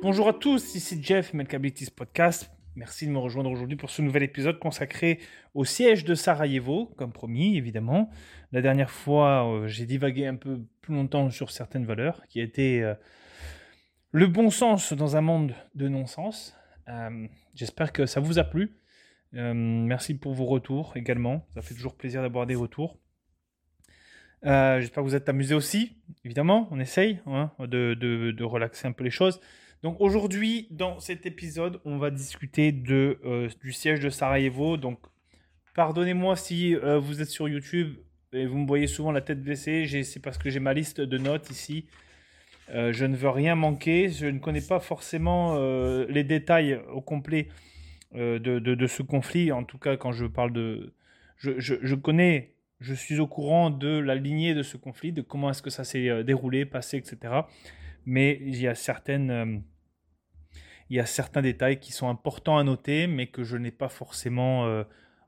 Bonjour à tous, ici Jeff, Melkabilities Podcast. Merci de me rejoindre aujourd'hui pour ce nouvel épisode consacré au siège de Sarajevo, comme promis, évidemment. La dernière fois, euh, j'ai divagué un peu plus longtemps sur certaines valeurs, qui étaient euh, le bon sens dans un monde de non-sens. Euh, j'espère que ça vous a plu. merci pour vos retours également. Ça fait toujours plaisir d'avoir des retours. J'espère que vous êtes amusés aussi, évidemment. On essaye hein, de, de relaxer un peu les choses. Donc aujourd'hui, dans cet épisode, on va discuter de, euh, du siège de Sarajevo. Donc pardonnez-moi si euh, vous êtes sur YouTube et vous me voyez souvent la tête baissée. C'est parce que j'ai ma liste de notes ici. Euh, je ne veux rien manquer. Je ne connais pas forcément les détails au complet de, de, ce conflit. En tout cas, quand je parle de... Je, je, je, connais, je suis au courant de la lignée de ce conflit, de comment est-ce que ça s'est déroulé, passé, etc mais il y a certaines euh, il y a certains détails qui sont importants à noter, mais que je n'ai pas forcément euh,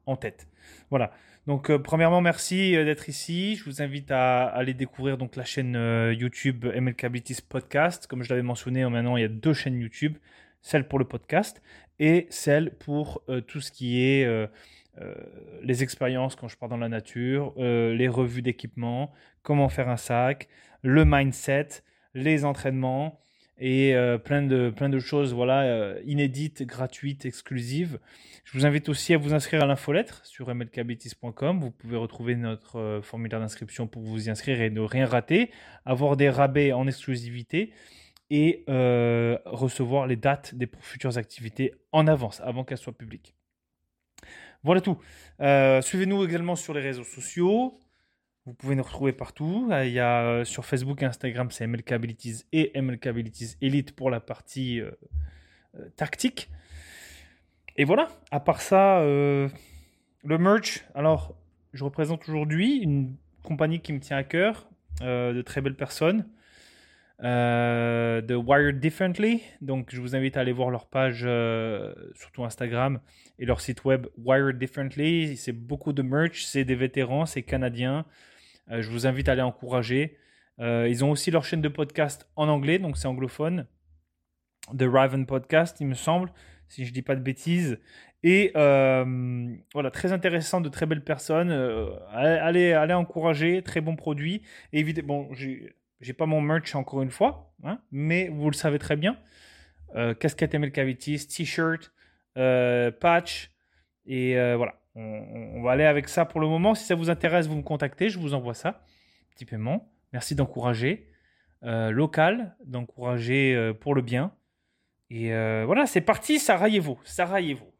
en tête. Voilà. Donc, euh, premièrement, merci d'être ici. Je vous invite à, aller découvrir donc la chaîne YouTube MLK Podcast. Comme je l'avais mentionné, maintenant il y a deux chaînes YouTube, celle pour le podcast et celle pour tout ce qui est les expériences quand je pars dans la nature, les revues d'équipement, comment faire un sac, le mindset, les entraînements et euh, plein, de, plein de choses voilà, euh, inédites, gratuites, exclusives. Je vous invite aussi à vous inscrire à l'infolettre sur mlkbtis.com. Vous pouvez retrouver notre euh, formulaire d'inscription pour vous y inscrire et ne rien rater, avoir des rabais en exclusivité et recevoir les dates des futures activités en avance, avant qu'elles soient publiques. Voilà tout. Suivez-nous également sur les réseaux sociaux. Vous pouvez nous retrouver partout. Euh, il y a euh, sur Facebook et Instagram, c'est MLK Abilities et MLK Abilities Elite pour la partie euh, tactique. Et voilà, à part ça, le merch. Alors, je représente aujourd'hui une compagnie qui me tient à cœur, de très belles personnes, de Wired Differently. Donc, je vous invite à aller voir leur page, surtout Instagram, et leur site web Wired Differently. C'est beaucoup de merch, c'est des vétérans, c'est canadien. Euh, je vous invite à aller encourager. Euh, ils ont aussi leur chaîne de podcast en anglais, donc c'est anglophone. The Raven Podcast, il me semble, si je ne dis pas de bêtises. Et euh, voilà, très intéressant, de très belles personnes. allez, allez encourager, très bons produits. évidemment, bon, pas mon merch encore une fois, hein, mais vous le savez très bien. casquette ML t-shirt, patch, et voilà on, va aller avec ça pour le moment. Si ça vous intéresse, vous me contactez, je vous envoie ça. Petit paiement. Merci d'encourager. Euh, local, d'encourager euh, pour le bien. Et euh, voilà, c'est parti, Sarajevo. Sarajevo.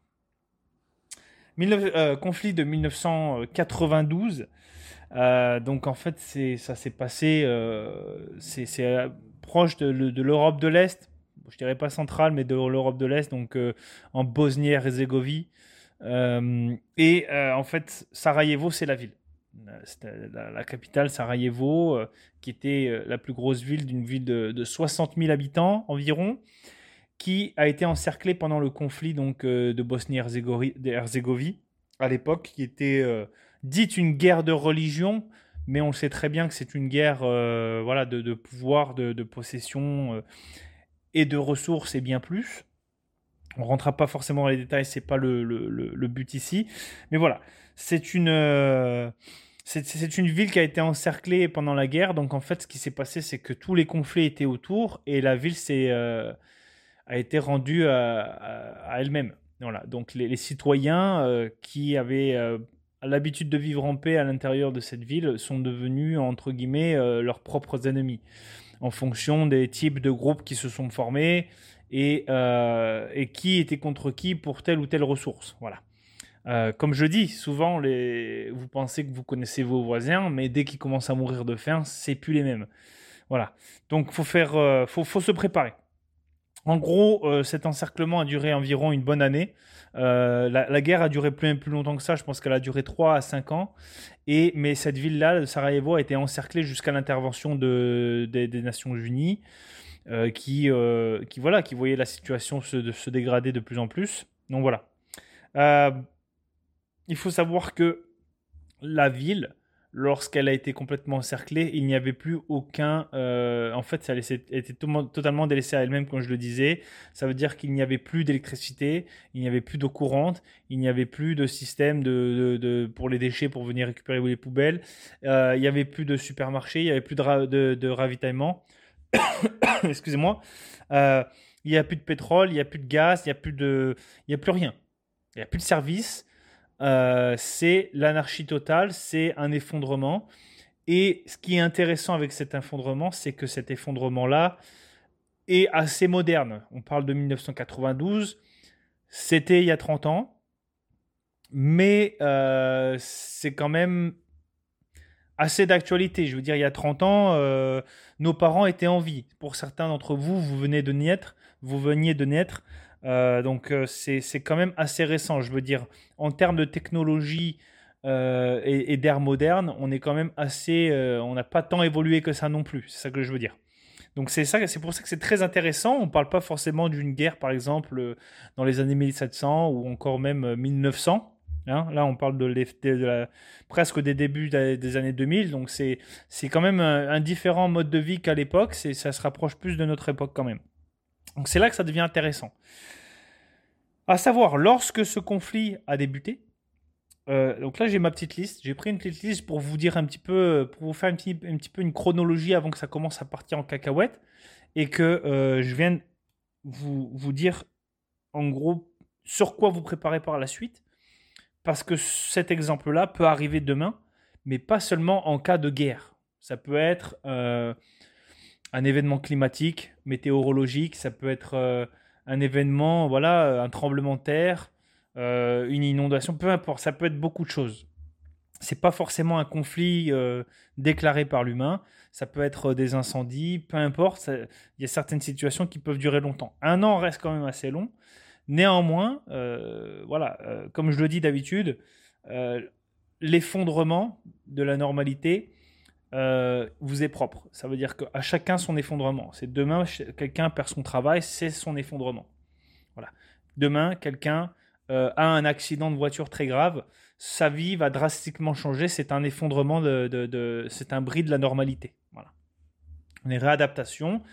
conflit de 1992. Donc en fait, ça s'est passé, c'est proche de, l'Europe de l'Est. Je dirais pas centrale, mais de l'Europe de l'Est, donc en Bosnie-Herzégovine. Euh, et euh, en fait, Sarajevo, c'est la ville. La, la, capitale, Sarajevo, euh, qui était la plus grosse ville d'une ville de, 60 000 habitants environ, qui a été encerclée pendant le conflit donc, de Bosnie-Herzégovine à l'époque, qui était dite une guerre de religion, mais on sait très bien que c'est une guerre voilà, de, pouvoir, de, possession et de ressources et bien plus. On rentrera pas forcément dans les détails, c'est pas le, but ici. Mais voilà, c'est une, euh, c'est une ville qui a été encerclée pendant la guerre. Donc en fait, ce qui s'est passé, c'est que tous les conflits étaient autour et la ville euh, a été rendue à, elle-même. Donc les, citoyens euh, qui avaient l'habitude de vivre en paix à l'intérieur de cette ville sont devenus, entre guillemets, leurs propres ennemis en fonction des types de groupes qui se sont formés euh, et, qui était contre qui pour telle ou telle ressource. Voilà. Euh, comme je dis, souvent, vous pensez que vous connaissez vos voisins, mais dès qu'ils commencent à mourir de faim, c'est plus les mêmes. Voilà. Donc, faut faire, euh, faut, se préparer. En gros, cet encerclement a duré environ une bonne année. la, guerre a duré plus, longtemps que ça. Je pense qu'elle a duré 3 à 5 ans. Et, mais cette ville-là, Sarajevo, a été encerclée jusqu'à l'intervention de, des Nations Unies. Euh, qui, euh, qui, voilà, qui voyait la situation se, se, dégrader de plus en plus. Donc voilà. Euh, il faut savoir que la ville lorsqu'elle a été complètement encerclée, il n'y avait plus aucun. Euh, en fait, ça était totalement délaissée à elle-même, comme je le disais. Ça veut dire qu'il n'y avait plus d'électricité, il n'y avait plus d'eau courante, il n'y avait plus de système de, pour les déchets pour venir récupérer les poubelles. Euh, il n'y avait plus de supermarché, il n'y avait plus de, ravitaillement. Excusez-moi. Euh, il n'y a plus de pétrole, il n'y a plus de gaz, il n'y a plus de, il y a plus rien. Il n'y a plus de service. Euh, c'est l'anarchie totale, c'est un effondrement. Et ce qui est intéressant avec cet effondrement, c'est que cet effondrement-là est assez moderne. On parle de 1992, c'était il y a 30 ans, mais euh, c'est quand même assez d'actualité. Je veux dire, il y a 30 ans, euh, nos parents étaient en vie. Pour certains d'entre vous, vous venez de naître, vous veniez de naître. Euh, donc euh, c'est quand même assez récent. Je veux dire, en termes de technologie euh, et, d'ère moderne, on est quand même assez... on n'a pas tant évolué que ça non plus. C'est ça que je veux dire. Donc c'est ça, c'est pour ça que c'est très intéressant. On ne parle pas forcément d'une guerre, par exemple, dans les années 1700 ou encore même 1900. Hein. Là, on parle de, presque des débuts des, années 2000. Donc c'est quand même un, un, différent mode de vie qu'à l'époque. Ça se rapproche plus de notre époque quand même. Donc c'est là que ça devient intéressant. À savoir, lorsque ce conflit a débuté, euh, donc là j'ai ma petite liste, j'ai pris une petite liste pour vous dire un petit peu, pour vous faire un petit, peu une chronologie avant que ça commence à partir en cacahuète, et que euh, je vienne vous, vous dire en gros sur quoi vous préparez par la suite, parce que cet exemple-là peut arriver demain, mais pas seulement en cas de guerre. Ça peut être euh, un événement climatique, météorologique, ça peut être euh, un événement, voilà, euh, un tremblement de terre, euh, une inondation, peu importe, ça peut être beaucoup de choses. C'est pas forcément un conflit déclaré par l'humain, ça peut être des incendies, peu importe, il y a certaines situations qui peuvent durer longtemps. Un an reste quand même assez long. Néanmoins, voilà, comme je le dis d'habitude, l'effondrement de la normalité, euh, vous est propre. Ça veut dire qu'à chacun son effondrement. C'est demain, quelqu'un perd son travail, c'est son effondrement. Voilà. Demain, quelqu'un euh, a un accident de voiture très grave, sa vie va drastiquement changer. C'est un effondrement de, c'est un bris de la normalité. Voilà. On est réadaptation.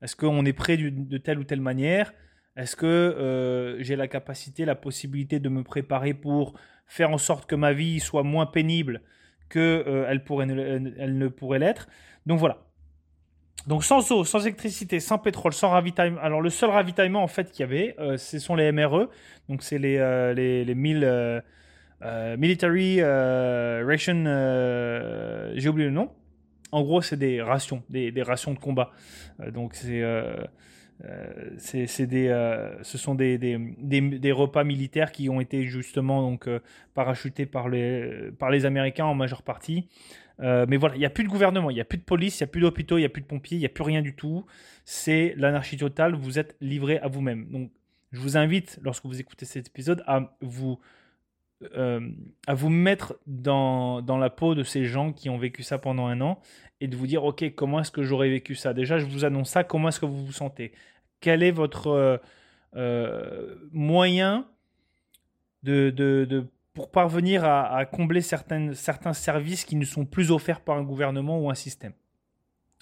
Est-ce qu'on est prêt de telle ou telle manière? Est-ce que euh, j'ai la capacité, la possibilité de me préparer pour faire en sorte que ma vie soit moins pénible qu'elle euh, pourrait elle ne pourrait l'être. Donc voilà. Donc sans eau, sans électricité, sans pétrole, sans ravitaillement. Alors le seul ravitaillement en fait qu'il y avait, euh, ce sont les MRE. Donc c'est les, euh, les, les 1000 military ration. J'ai oublié le nom. En gros, c'est des rations, des, des, rations de combat. donc c'est euh, c'est des, euh, ce sont des, des, repas militaires qui ont été justement donc euh, parachutés par les, par les Américains en majeure partie. mais voilà, il n'y a plus de gouvernement, il n'y a plus de police, il n'y a plus d'hôpitaux, il n'y a plus de pompiers, il n'y a plus rien du tout. C'est l'anarchie totale, vous êtes livré à vous-même. Donc je vous invite, lorsque vous écoutez cet épisode, à vous, à vous mettre dans, dans la peau de ces gens qui ont vécu ça pendant un an et de vous dire, OK, comment est-ce que j'aurais vécu ça? Déjà, je vous annonce ça, comment est-ce que vous vous sentez? Quel est votre euh, euh, moyen de, de, pour parvenir à, combler certaines, certains services qui ne sont plus offerts par un gouvernement ou un système?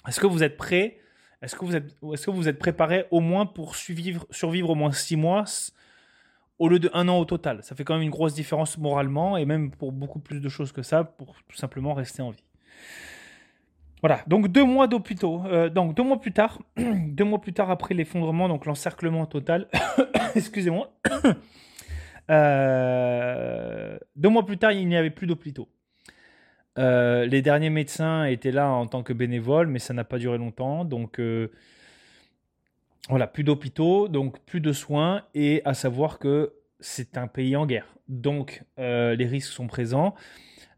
Est-ce que vous êtes prêt? Est-ce que, vous êtes, est que vous êtes préparé au moins pour survivre, survivre au moins six mois au lieu de un an au total Ça fait quand même une grosse différence moralement et même pour beaucoup plus de choses que ça, pour tout simplement rester en vie. Voilà, donc deux mois d'hôpitaux. Euh, donc deux mois plus tard, deux mois plus tard après l'effondrement, donc l'encerclement total. Excusez-moi. Euh, deux mois plus tard, il n'y avait plus d'hôpitaux. Euh, les derniers médecins étaient là en tant que bénévoles, mais ça n'a pas duré longtemps. Donc voilà, plus d'hôpitaux, donc plus de soins, et à savoir que c'est un pays en guerre. Donc les risques sont présents.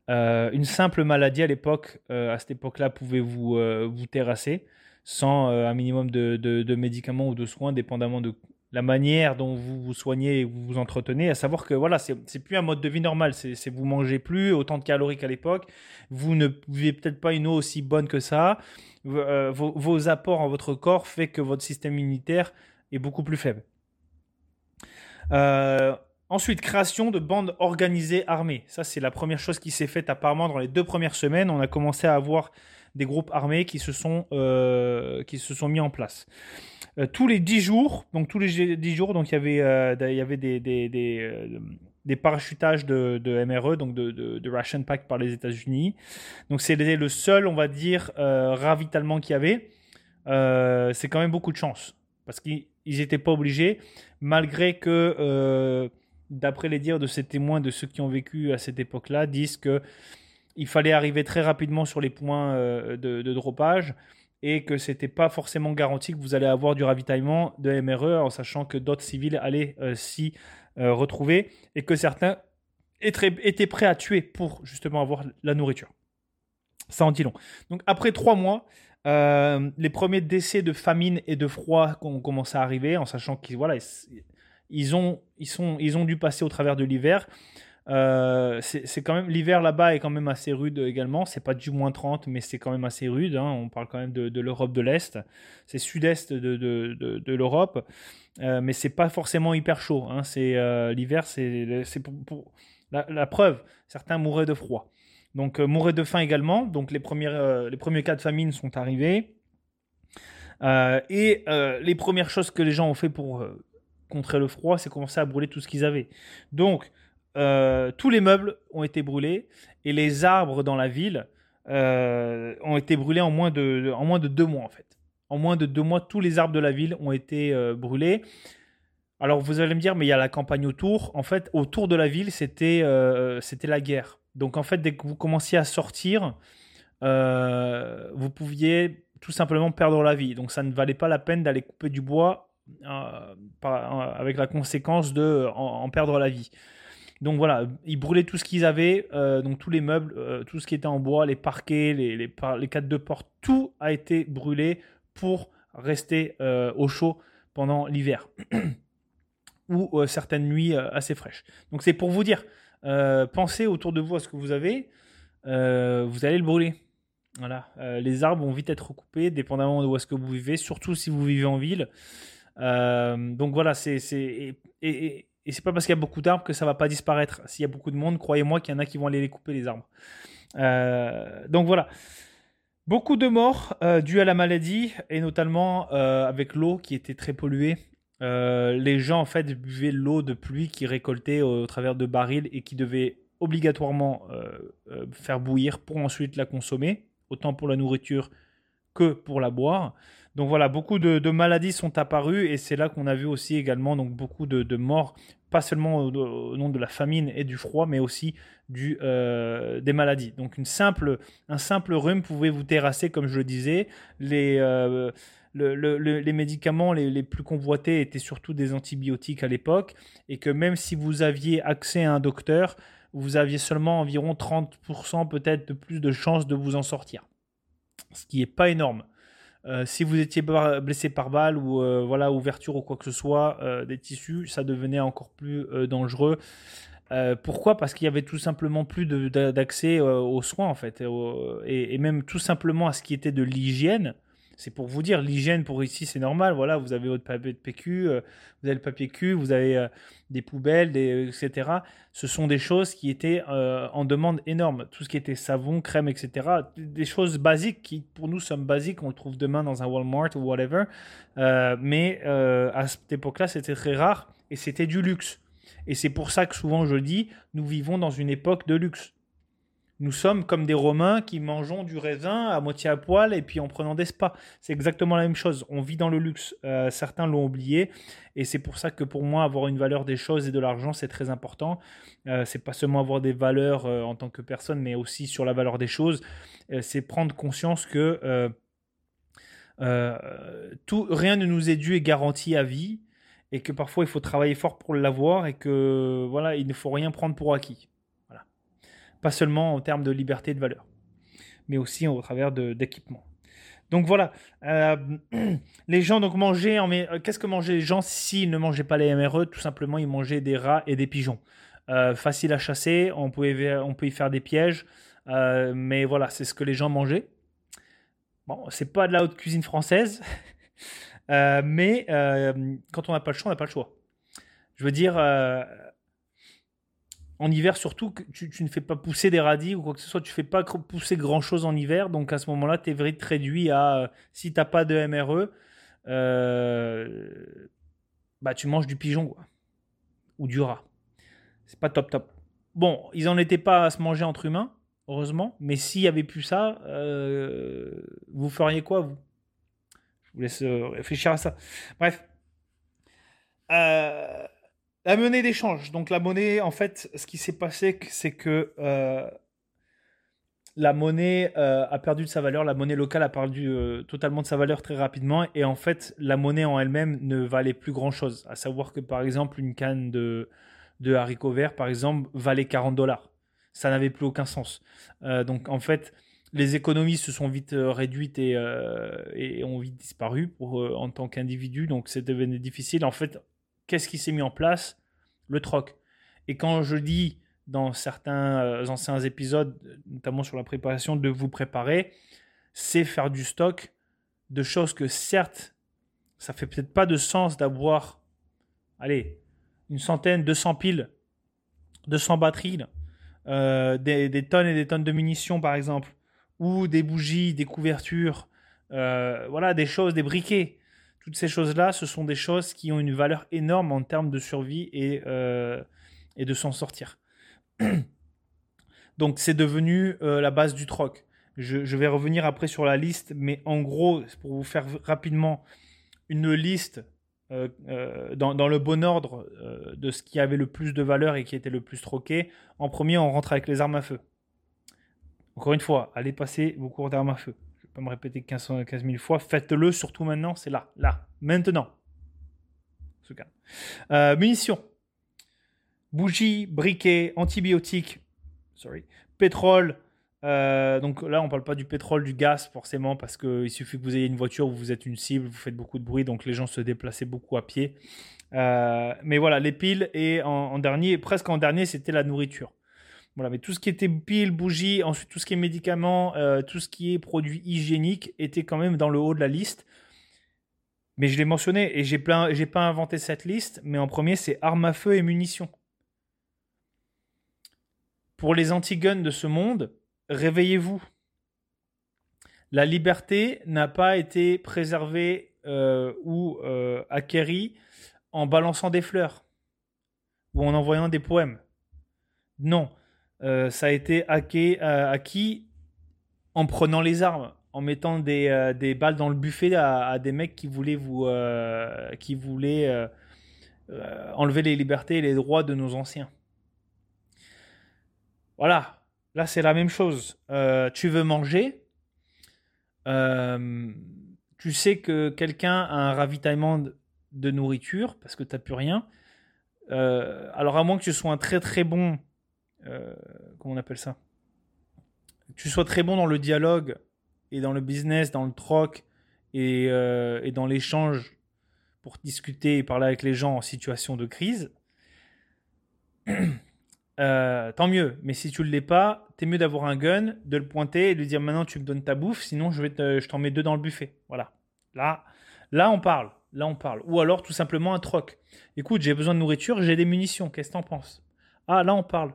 Euh, une simple maladie à l'époque, euh, à cette époque-là, pouvait vous, euh, vous terrasser sans un minimum de, de, médicaments ou de soins, dépendamment de la manière dont vous vous soignez et vous vous entretenez. À savoir que voilà, c'est plus un mode de vie normal. C'est vous mangez plus autant de calories qu'à l'époque. Vous ne buvez peut-être pas une eau aussi bonne que ça. Vos, vos, apports en votre corps fait que votre système immunitaire est beaucoup plus faible. Ensuite, création de bandes organisées armées. Ça, c'est la première chose qui s'est faite apparemment dans les deux premières semaines. On a commencé à avoir des groupes armés qui se sont, euh, qui se sont mis en place. Euh, tous les 10 jours, donc tous les 10 jours, donc il y avait, euh, il y avait des, des, parachutages de, de, MRE, donc de, de, Ration Pack par les États-Unis. Donc c'était le seul, on va dire, ravitaillement qu'il y avait. c'est quand même beaucoup de chance parce qu'ils n'étaient pas obligés, malgré que d'après les dires de ces témoins, de ceux qui ont vécu à cette époque-là, disent que il fallait arriver très rapidement sur les points euh, de, de dropage et que c'était pas forcément garanti que vous allez avoir du ravitaillement de MRE en sachant que d'autres civils allaient euh, s'y euh, retrouver et que certains étaient prêts à tuer pour justement avoir la nourriture. Ça en dit long. Donc après trois mois, les premiers décès de famine et de froid ont commencé à arriver en sachant qu'ils voilà, ont, ils, sont, ils ont dû passer au travers de l'hiver. Euh, c'est quand même l'hiver là-bas est quand même assez rude également. C'est pas du moins 30, mais c'est quand même assez rude. Hein. On parle quand même de, l'Europe de l'Est. C'est sud-est de, l'Europe, euh, mais c'est pas forcément hyper chaud. Hein. C'est euh, l'hiver, c'est la, preuve. Certains mouraient de froid, donc mouraient de faim également. Donc les les premiers cas de famine sont arrivés. et les premières choses que les gens ont fait pour contrer le froid, c'est commencer à brûler tout ce qu'ils avaient. Donc, euh, tous les meubles ont été brûlés et les arbres dans la ville euh, ont été brûlés en moins, de, en moins de deux mois, en fait. En moins de deux mois, tous les arbres de la ville ont été euh, brûlés. Alors, vous allez me dire, mais il y a la campagne autour. En fait, autour de la ville, c'était la guerre. Donc, en fait, dès que vous commenciez à sortir, vous pouviez tout simplement perdre la vie. Donc, ça ne valait pas la peine d'aller couper du bois avec la conséquence de en, perdre la vie. Donc voilà, ils brûlaient tout ce qu'ils avaient, euh, donc tous les meubles, euh, tout ce qui était en bois, les parquets, les, les, les cadres de porte, tout a été brûlé pour rester au chaud pendant l'hiver ou certaines nuits assez fraîches. Donc c'est pour vous dire, pensez autour de vous à ce que vous avez, vous allez le brûler. Voilà, les arbres vont vite être coupés, dépendamment de où est-ce que vous vivez, surtout si vous vivez en ville. Euh, donc voilà, c'est et c'est pas parce qu'il y a beaucoup d'arbres que ça va pas disparaître. S'il y a beaucoup de monde, croyez-moi qu'il y en a qui vont aller les couper les arbres. Euh, donc voilà. Beaucoup de morts euh, dues à la maladie et notamment avec l'eau qui était très polluée. les gens en fait buvaient l'eau de pluie qui récoltait au, travers de barils et qui devaient obligatoirement faire bouillir pour ensuite la consommer, autant pour la nourriture que pour la boire. Donc voilà, beaucoup de, maladies sont apparues et c'est là qu'on a vu aussi également donc beaucoup de, morts, pas seulement au, nom de la famine et du froid, mais aussi du, euh, des maladies. Donc une simple, un simple rhume pouvait vous terrasser, comme je le disais. Les, euh, les médicaments les, les, plus convoités étaient surtout des antibiotiques à l'époque et que même si vous aviez accès à un docteur, vous aviez seulement environ 30% peut-être de plus de chances de vous en sortir. Ce qui n'est pas énorme. Euh, si vous étiez blessé par balle ou euh, voilà ouverture ou quoi que ce soit euh, des tissus, ça devenait encore plus dangereux. pourquoi? Parce qu'il y avait tout simplement plus d'accès aux soins en fait, et, et, même tout simplement à ce qui était de l'hygiène. C'est pour vous dire, l'hygiène pour ici, c'est normal. Voilà, vous avez votre papier de PQ, euh, vous avez le papier cul, vous avez euh, des poubelles, des, etc. Ce sont des choses qui étaient euh, en demande énorme. Tout ce qui était savon, crème, etc. Des choses basiques qui, pour nous, sont basiques. On le trouve demain dans un Walmart ou whatever. mais à cette époque-là, c'était très rare et c'était du luxe. Et c'est pour ça que souvent je dis, nous vivons dans une époque de luxe. Nous sommes comme des Romains qui mangeons du raisin à moitié à poil et puis en prenant des spas. C'est exactement la même chose. On vit dans le luxe. Euh, certains l'ont oublié et c'est pour ça que pour moi, avoir une valeur des choses et de l'argent, c'est très important. Euh, c'est pas seulement avoir des valeurs euh, en tant que personne, mais aussi sur la valeur des choses. Euh, c'est prendre conscience que tout, rien ne nous est dû et garanti à vie et que parfois il faut travailler fort pour l'avoir et que voilà, il ne faut rien prendre pour acquis. Pas seulement en termes de liberté de valeur, mais aussi au travers d'équipements. Donc voilà, euh, les gens donc mangeaient, euh, qu'est-ce que mangeaient les gens s'ils ne mangeaient pas les MRE Tout simplement, ils mangeaient des rats et des pigeons. Euh, facile à chasser, on, pouvait, on peut y faire des pièges, mais voilà, c'est ce que les gens mangeaient. Bon, c'est pas de la haute cuisine française, mais quand on n'a pas le choix, on n'a pas le choix. Je veux dire, en hiver, surtout, tu, ne fais pas pousser des radis ou quoi que ce soit, tu fais pas pousser grand chose en hiver. Donc à ce moment-là, tu es vite réduit à, si tu n'as pas de MRE, bah, tu manges du pigeon quoi. ou du rat. C'est pas top top. Bon, ils n'en étaient pas à se manger entre humains, heureusement, mais s'il y avait plus ça, vous feriez quoi vous? Je vous laisse réfléchir à ça. Bref. Euh, la monnaie d'échange. Donc la monnaie, en fait, ce qui s'est passé, c'est que euh, la monnaie euh, a perdu de sa valeur, la monnaie locale a perdu totalement de sa valeur très rapidement, et en fait, la monnaie en elle-même ne valait plus grand-chose. À savoir que, par exemple, une canne de, de haricots verts, par exemple, valait 40 dollars. Ça n'avait plus aucun sens. donc, en fait, les économies se sont vite réduites et, ont vite disparu pour, en tant qu'individu, donc c'est devenu difficile. En fait, qu'est-ce qui s'est mis en place? Le troc. Et quand je dis dans certains euh, anciens épisodes, notamment sur la préparation, de vous préparer, c'est faire du stock de choses que certes, ça fait peut-être pas de sens d'avoir, allez, une centaine, 200 piles, 200 batteries, euh, des, tonnes et des tonnes de munitions par exemple, ou des bougies, des couvertures, euh, voilà, des choses, des briquets toutes ces choses-là, ce sont des choses qui ont une valeur énorme en termes de survie et, euh, de s'en sortir. Donc c'est devenu euh, la base du troc. Je, vais revenir après sur la liste, mais en gros, pour vous faire rapidement une liste euh, dans, le bon ordre de ce qui avait le plus de valeur et qui était le plus troqué. En premier, on rentre avec les armes à feu. Encore une fois, allez passer vos cours d'armes à feu me répéter 15, 15 000 fois. Faites-le, surtout maintenant, c'est là, là, maintenant. Cas. Euh, munitions. Bougies, briquets, antibiotiques, sorry, pétrole. Euh, donc là, on parle pas du pétrole, du gaz forcément, parce qu'il suffit que vous ayez une voiture vous êtes une cible, vous faites beaucoup de bruit, donc les gens se déplaçaient beaucoup à pied. Euh, mais voilà, les piles et en dernier, presque en dernier, c'était la nourriture. Mais tout ce qui était piles, bougies, ensuite tout ce qui est médicaments, euh, tout ce qui est produits hygiéniques était quand même dans le haut de la liste. Mais je l'ai mentionné et j'ai plein, pas inventé cette liste, mais en premier c'est armes à feu et munitions. Pour les anti-guns de ce monde, réveillez-vous. La liberté n'a pas été préservée euh, ou euh, acquérie en balançant des fleurs ou en envoyant des poèmes. Non, ça a été euh, acquis en prenant les armes, en mettant des, euh, balles dans le buffet à, des mecs qui voulaient vous, qui voulaient enlever les libertés et les droits de nos anciens. Voilà, là c'est la même chose. tu veux manger, tu sais que quelqu'un a un ravitaillement de nourriture parce que tu n'as plus rien. alors à moins que tu sois un très très bon euh, comment on appelle ça? Tu sois très bon dans le dialogue et dans le business, dans le troc et, euh, dans l'échange pour discuter et parler avec les gens en situation de crise, euh, tant mieux. Mais si tu ne l'es pas, t'es mieux d'avoir un gun, de le pointer et de lui dire maintenant tu me donnes ta bouffe, sinon je t'en mets deux dans le buffet. Voilà. Là, là on parle. Là on parle. Ou alors tout simplement un troc. Écoute, j'ai besoin de nourriture, j'ai des munitions. Qu'est-ce que t'en penses? Ah, là on parle.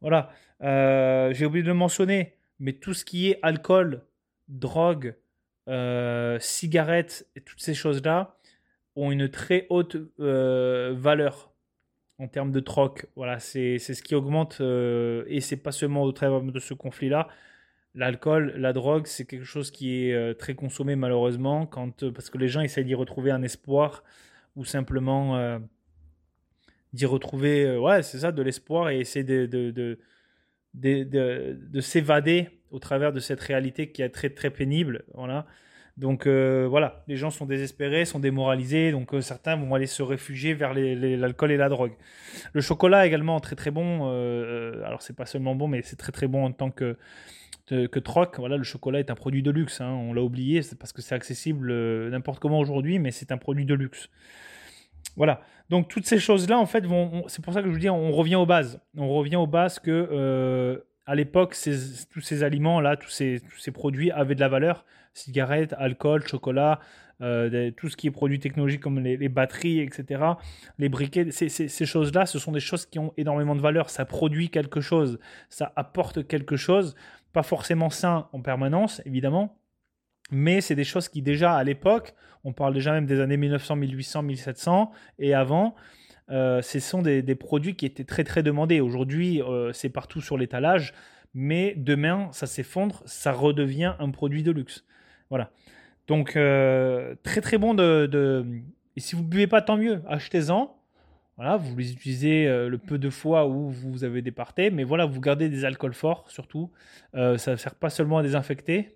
Voilà. Euh, j'ai oublié de le mentionner, mais tout ce qui est alcool, drogue, euh, cigarettes et toutes ces choses-là ont une très haute euh, valeur en termes de troc. Voilà, c'est ce qui augmente et c'est pas seulement au travers de ce conflit-là. L'alcool, la drogue, c'est quelque chose qui est très consommé malheureusement quand, parce que les gens essayent d'y retrouver un espoir ou simplement d'y retrouver, euh, ouais, c'est ça, de l'espoir et essayer de, de, de, de, de s'évader au travers de cette réalité qui est très très pénible. Voilà. Donc euh, voilà, les gens sont désespérés, sont démoralisés, donc euh, certains vont aller se réfugier vers l'alcool et la drogue. Le chocolat également très très bon. alors c'est pas seulement bon, mais c'est très très bon en tant que que troc. Voilà, le chocolat est un produit de luxe. Hein, on l'a oublié, c'est parce que c'est accessible n'importe comment aujourd'hui, mais c'est un produit de luxe. Voilà. Donc toutes ces choses-là, en fait. C'est pour ça que je vous dis, on revient aux bases. On revient aux bases que euh, à l'époque, tous ces aliments-là, tous ces, produits avaient de la valeur. Cigarettes, alcool, chocolat, tout ce qui est produits technologiques comme les, batteries, etc., les briquets, ces choses-là, ce sont des choses qui ont énormément de valeur. Ça produit quelque chose, ça apporte quelque chose, pas forcément sain en permanence, évidemment, mais c'est des choses qui déjà à l'époque, on parle déjà même des années 1900, 1800, 1700 et avant, euh, ce sont des, produits qui étaient très très demandés. Aujourd'hui, euh, c'est partout sur l'étalage, mais demain, ça s'effondre, ça redevient un produit de luxe. Voilà. Donc, euh, très très bon de, Et si vous ne buvez pas, tant mieux, achetez-en. Voilà, vous les utilisez le peu de fois où vous avez des mais voilà, vous gardez des alcools forts surtout. ça ne sert pas seulement à désinfecter,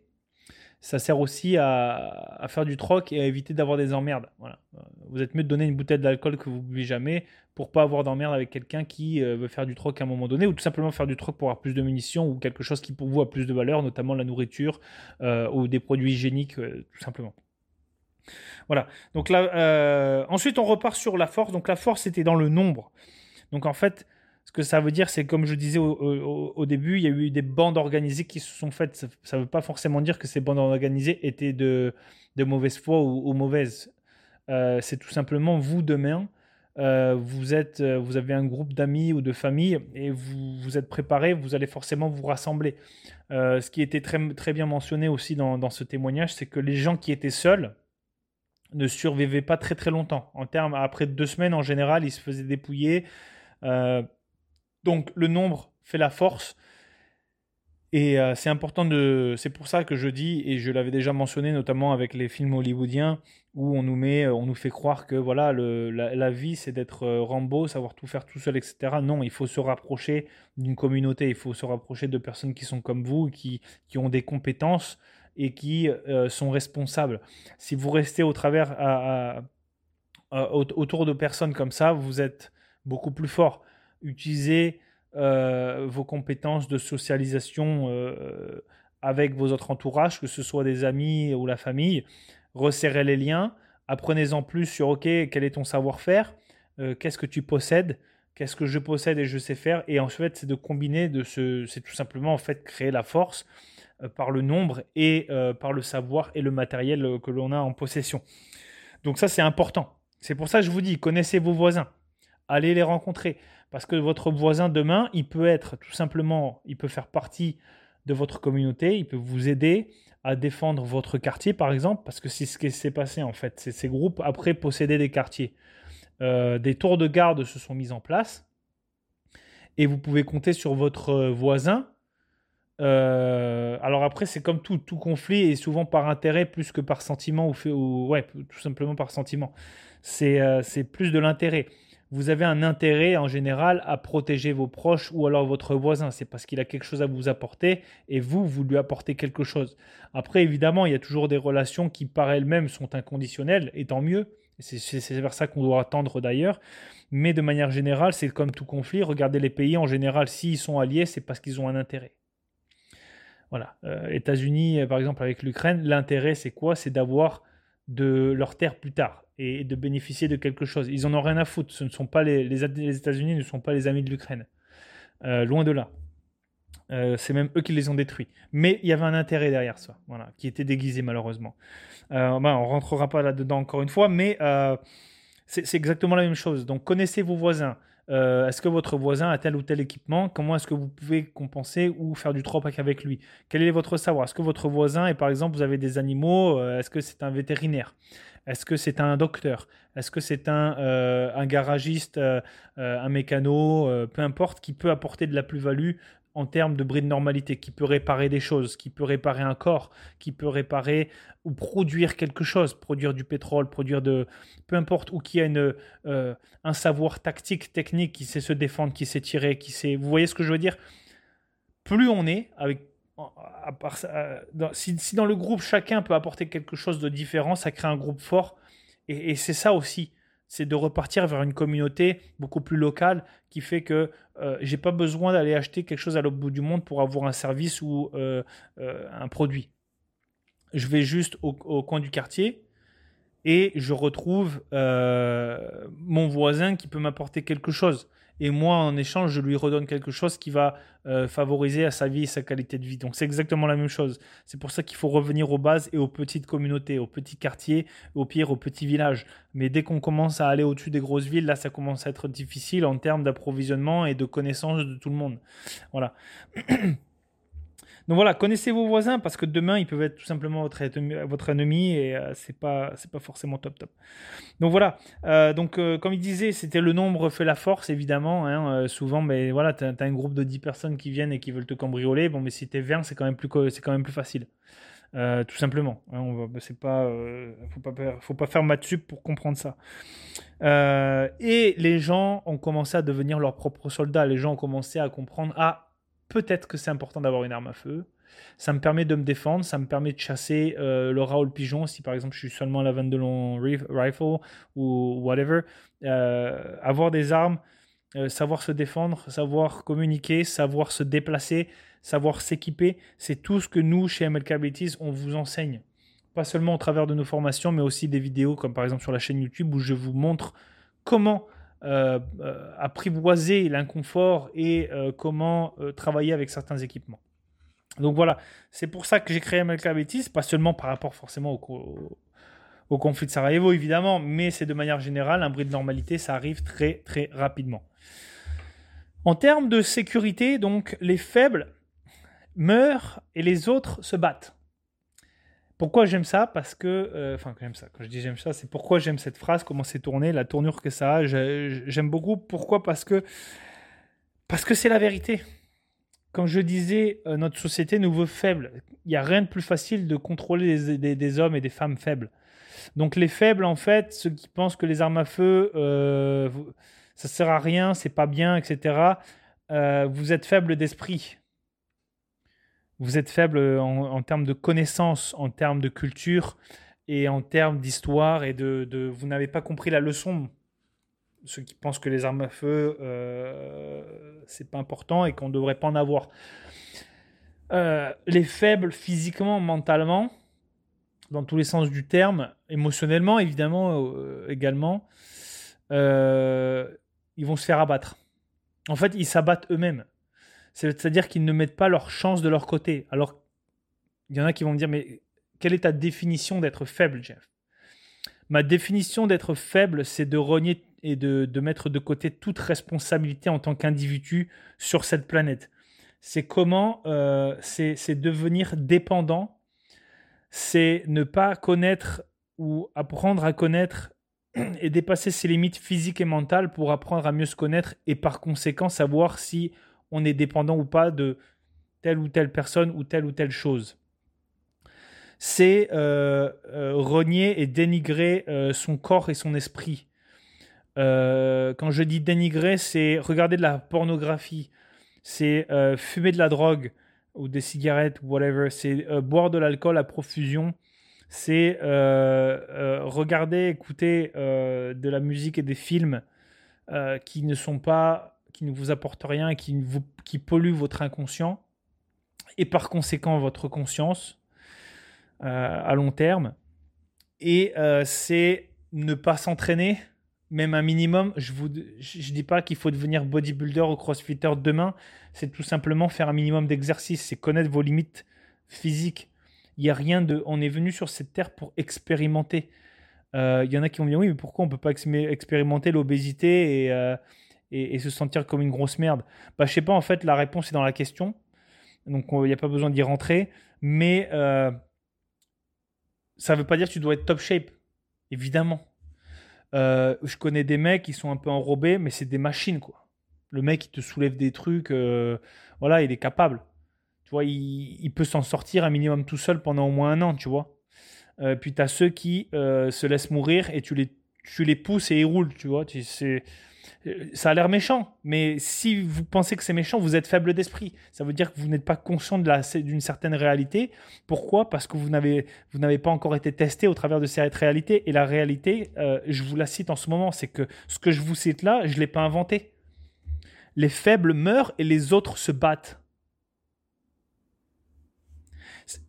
ça sert aussi à, faire du troc et à éviter d'avoir des emmerdes. Voilà. Vous êtes mieux de donner une bouteille d'alcool que vous buvez jamais pour pas avoir d'emmerde avec quelqu'un qui euh, veut faire du troc à un moment donné ou tout simplement faire du troc pour avoir plus de munitions ou quelque chose qui pour vous a plus de valeur, notamment la nourriture euh, ou des produits hygiéniques euh, tout simplement. Voilà. Donc là, ensuite on repart sur la force. Donc la force c'était dans le nombre. Donc en fait, que ça veut dire, c'est comme je disais au, début, il y a eu des bandes organisées qui se sont faites. Ça ne veut pas forcément dire que ces bandes organisées étaient de, mauvaise foi ou, mauvaises. Euh, c'est tout simplement vous demain. Euh, vous, êtes, euh, vous avez un groupe d'amis ou de famille et vous, vous êtes préparé, vous allez forcément vous rassembler. ce qui était très, très bien mentionné aussi dans, dans ce témoignage, c'est que les gens qui étaient seuls ne survivaient pas très très longtemps. En termes, après deux semaines, en général, ils se faisaient dépouiller. Donc le nombre fait la force. Et euh, c'est important de. C'est pour ça que je dis, et je l'avais déjà mentionné, notamment avec les films hollywoodiens, où on nous met, euh, on nous fait croire que voilà, le, la, vie c'est d'être euh, Rambo, savoir tout faire tout seul, etc. Non, il faut se rapprocher d'une communauté, il faut se rapprocher de personnes qui sont comme vous, qui, qui ont des compétences et qui sont responsables. Si vous restez au travers autour de personnes comme ça, vous êtes beaucoup plus fort utilisez euh, vos compétences de socialisation euh, avec vos autres entourages, que ce soit des amis ou la famille. Resserrez les liens. Apprenez-en plus sur OK, quel est ton savoir-faire euh, Qu'est-ce que tu possèdes Qu'est-ce que je possède et je sais faire Et ensuite, c'est de combiner, de ce, c'est tout simplement en fait créer la force par le nombre et par le savoir et le matériel que l'on a en possession. Donc ça, c'est important. C'est pour ça que je vous dis, connaissez vos voisins. Allez les rencontrer. Parce que votre voisin demain, il peut être tout simplement, il peut faire partie de votre communauté, il peut vous aider à défendre votre quartier, par exemple, parce que c'est ce qui s'est passé en fait. Ces groupes, après, possédaient des quartiers. Euh, des tours de garde se sont mis en place et vous pouvez compter sur votre voisin. Euh, alors après, c'est comme tout, tout conflit est souvent par intérêt plus que par sentiment ou, fait, ou ouais, tout simplement par sentiment. C'est euh, plus de l'intérêt vous avez un intérêt en général à protéger vos proches ou alors votre voisin. C'est parce qu'il a quelque chose à vous apporter et vous, vous lui apportez quelque chose. Après, évidemment, il y a toujours des relations qui par elles-mêmes sont inconditionnelles, et tant mieux. C'est vers ça qu'on doit attendre d'ailleurs. Mais de manière générale, c'est comme tout conflit. Regardez les pays en général, s'ils sont alliés, c'est parce qu'ils ont un intérêt. Voilà. Euh, États-Unis, par exemple, avec l'Ukraine, l'intérêt, c'est quoi? C'est d'avoir de leur terre plus tard et de bénéficier de quelque chose. Ils en ont rien à foutre. Ce ne sont pas les, États-Unis ne sont pas les amis de l'Ukraine. Euh, loin de là. Euh, c'est même eux qui les ont détruits. Mais il y avait un intérêt derrière ça, voilà, qui était déguisé malheureusement. Euh, ben, on rentrera pas là-dedans encore une fois, mais euh, c'est exactement la même chose. Donc connaissez vos voisins. est-ce que votre voisin a tel ou tel équipement? Comment est-ce que vous pouvez compenser ou faire du tropac avec lui? Quel est votre savoir? Est-ce que votre voisin, et par exemple, vous avez des animaux? Est-ce que c'est un vétérinaire? Est-ce que c'est un docteur? Est-ce que c'est un, euh, un garagiste, euh, euh, un mécano, peu importe, qui peut apporter de la plus-value en termes de bris de normalité, qui peut réparer des choses, qui peut réparer un corps, qui peut réparer ou produire quelque chose, produire du pétrole, produire de... peu importe, ou qui a une, un savoir tactique, technique, qui sait se défendre, qui sait tirer, qui sait... Vous voyez ce que je veux dire? Plus on est, avec euh, si, dans le groupe chacun peut apporter quelque chose de différent, ça crée un groupe fort. Et, c'est ça aussi, c'est de repartir vers une communauté beaucoup plus locale qui fait que euh, j'ai pas besoin d'aller acheter quelque chose à l'autre bout du monde pour avoir un service ou euh, un produit. Je vais juste au, coin du quartier et je retrouve mon voisin qui peut m'apporter quelque chose. Et moi, en échange, je lui redonne quelque chose qui va euh, favoriser à sa vie et sa qualité de vie. Donc c'est exactement la même chose. C'est pour ça qu'il faut revenir aux bases et aux petites communautés, aux petits quartiers, au pire aux petits villages. Mais dès qu'on commence à aller au-dessus des grosses villes, là, ça commence à être difficile en termes d'approvisionnement et de connaissance de tout le monde. Voilà. Donc voilà, connaissez vos voisins parce que demain ils peuvent être tout simplement votre, votre ennemi et euh, c'est pas c'est pas forcément top top. Donc voilà, euh, donc euh, comme il disait, c'était le nombre fait la force évidemment. Hein, souvent, mais voilà, tu as, un groupe de 10 personnes qui viennent et qui veulent te cambrioler. Bon, mais si t'es 20, c'est quand même plus c'est quand même plus facile. tout simplement. Hein, on va, pas, faut pas, faut pas faire maths sup pour comprendre ça. et les gens ont commencé à devenir leurs propres soldats. Les gens ont commencé à comprendre ah peut-être que c'est important d'avoir une arme à feu. Ça me permet de me défendre, ça me permet de chasser euh, le rat ou le pigeon si par exemple je suis seulement à la de long rifle ou whatever. Euh, avoir des armes, euh, savoir se défendre, savoir communiquer, savoir se déplacer, savoir s'équiper, c'est tout ce que nous chez MLK Abilities on vous enseigne. Pas seulement au travers de nos formations, mais aussi des vidéos comme par exemple sur la chaîne YouTube où je vous montre comment euh, euh, apprivoiser l'inconfort et euh, comment travailler avec certains équipements. Donc voilà, c'est pour ça que j'ai créé MLK pas seulement par rapport forcément au, au conflit de Sarajevo évidemment, mais c'est de manière générale, un bruit de normalité, ça arrive très très rapidement. En termes de sécurité, donc les faibles meurent et les autres se battent. Pourquoi j'aime ça? Parce que, euh, enfin, j'aime ça. Quand je dis j'aime ça, c'est pourquoi j'aime cette phrase, comment c'est tourné, la tournure que ça a. J'aime beaucoup. Pourquoi? Parce que parce que c'est la vérité. Quand je disais euh, notre société nous veut faibles, il n'y a rien de plus facile de contrôler des, hommes et des femmes faibles. Donc les faibles, en fait, ceux qui pensent que les armes à feu, euh, ça sert à rien, c'est pas bien, etc. Euh, vous êtes faible d'esprit vous êtes faible en, termes de connaissances, en termes de culture et en termes d'histoire et de, vous n'avez pas compris la leçon. Ceux qui pensent que les armes à feu euh, c'est pas important et qu'on ne devrait pas en avoir. Euh, les faibles physiquement, mentalement, dans tous les sens du terme, émotionnellement évidemment euh, également, euh, ils vont se faire abattre. En fait, ils s'abattent eux-mêmes. C'est-à-dire qu'ils ne mettent pas leur chance de leur côté. Alors, il y en a qui vont me dire, mais quelle est ta définition d'être faible, Jeff? Ma définition d'être faible, c'est de renier et de, mettre de côté toute responsabilité en tant qu'individu sur cette planète. C'est comment, euh, c'est devenir dépendant, c'est ne pas connaître ou apprendre à connaître et dépasser ses limites physiques et mentales pour apprendre à mieux se connaître et par conséquent savoir si on est dépendant ou pas de telle ou telle personne ou telle ou telle chose. C'est euh, euh, renier et dénigrer euh, son corps et son esprit. quand je dis dénigrer, c'est regarder de la pornographie, c'est fumer de la drogue ou des cigarettes, whatever, c'est boire de l'alcool à profusion, c'est regarder, écouter de la musique et des films qui ne sont pas qui ne vous apporte rien qui, qui pollue votre inconscient et par conséquent votre conscience euh, à long terme. Et euh, c'est ne pas s'entraîner, même un minimum. Je ne je, dis pas qu'il faut devenir bodybuilder ou crossfitter demain, c'est tout simplement faire un minimum d'exercice, c'est connaître vos limites physiques. Il n'y a rien de. On est venu sur cette terre pour expérimenter. Euh, il y en a qui vont dire oui, mais pourquoi on ne peut pas expérimenter l'obésité et, se sentir comme une grosse merde Bah, je sais pas, en fait, la réponse est dans la question. Donc, il n'y a pas besoin d'y rentrer. Mais euh, ça ne veut pas dire que tu dois être top shape. Évidemment. Euh, je connais des mecs qui sont un peu enrobés, mais c'est des machines, quoi. Le mec, il te soulève des trucs. Euh, voilà, il est capable. Tu vois, il, peut s'en sortir un minimum tout seul pendant au moins un an, tu vois. puis tu as ceux qui se laissent mourir et tu les, tu les pousses et ils roulent, tu vois. C'est euh, ça a l'air méchant, mais si vous pensez que c'est méchant, vous êtes faible d'esprit. Ça veut dire que vous n'êtes pas conscient d'une certaine réalité. Pourquoi? Parce que vous n'avez pas encore été testé au travers de cette réalité. Et la réalité, euh, je vous la cite en ce moment, c'est que ce que je vous cite là, je ne l'ai pas inventé. Les faibles meurent et les autres se battent.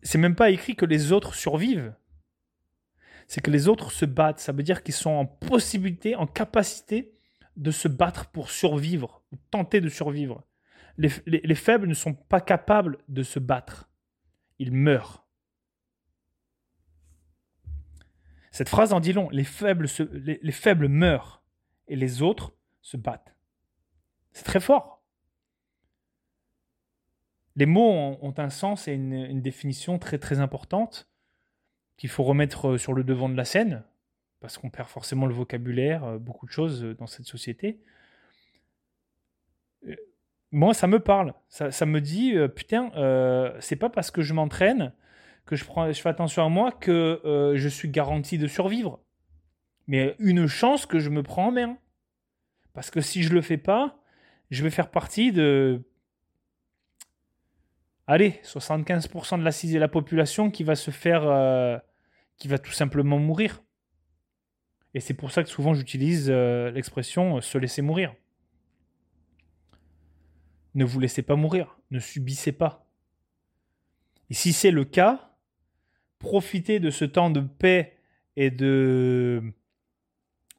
C'est même pas écrit que les autres survivent. C'est que les autres se battent. Ça veut dire qu'ils sont en possibilité, en capacité de se battre pour survivre, ou tenter de survivre. Les, faibles ne sont pas capables de se battre. Ils meurent. Cette phrase en dit long. Les faibles, les faibles meurent et les autres se battent. C'est très fort. Les mots ont, un sens et une, définition très très importante qu'il faut remettre euh, sur le devant de la scène, parce qu'on perd forcément le vocabulaire, euh, beaucoup de choses euh, dans cette société. Moi, ça me parle. Ça, me dit, putain, c'est pas parce que je m'entraîne, que je, prends, je fais attention à moi, que je suis garanti de survivre. Mais une chance que je me prends en main. Parce que si je le fais pas, je vais faire partie de. Allez, 75% de la, de la population qui va se faire. Euh, qui va tout simplement mourir. Et c'est pour ça que souvent j'utilise euh, l'expression euh, se laisser mourir. Ne vous laissez pas mourir, ne subissez pas. Et si c'est le cas, profitez de ce temps de paix et de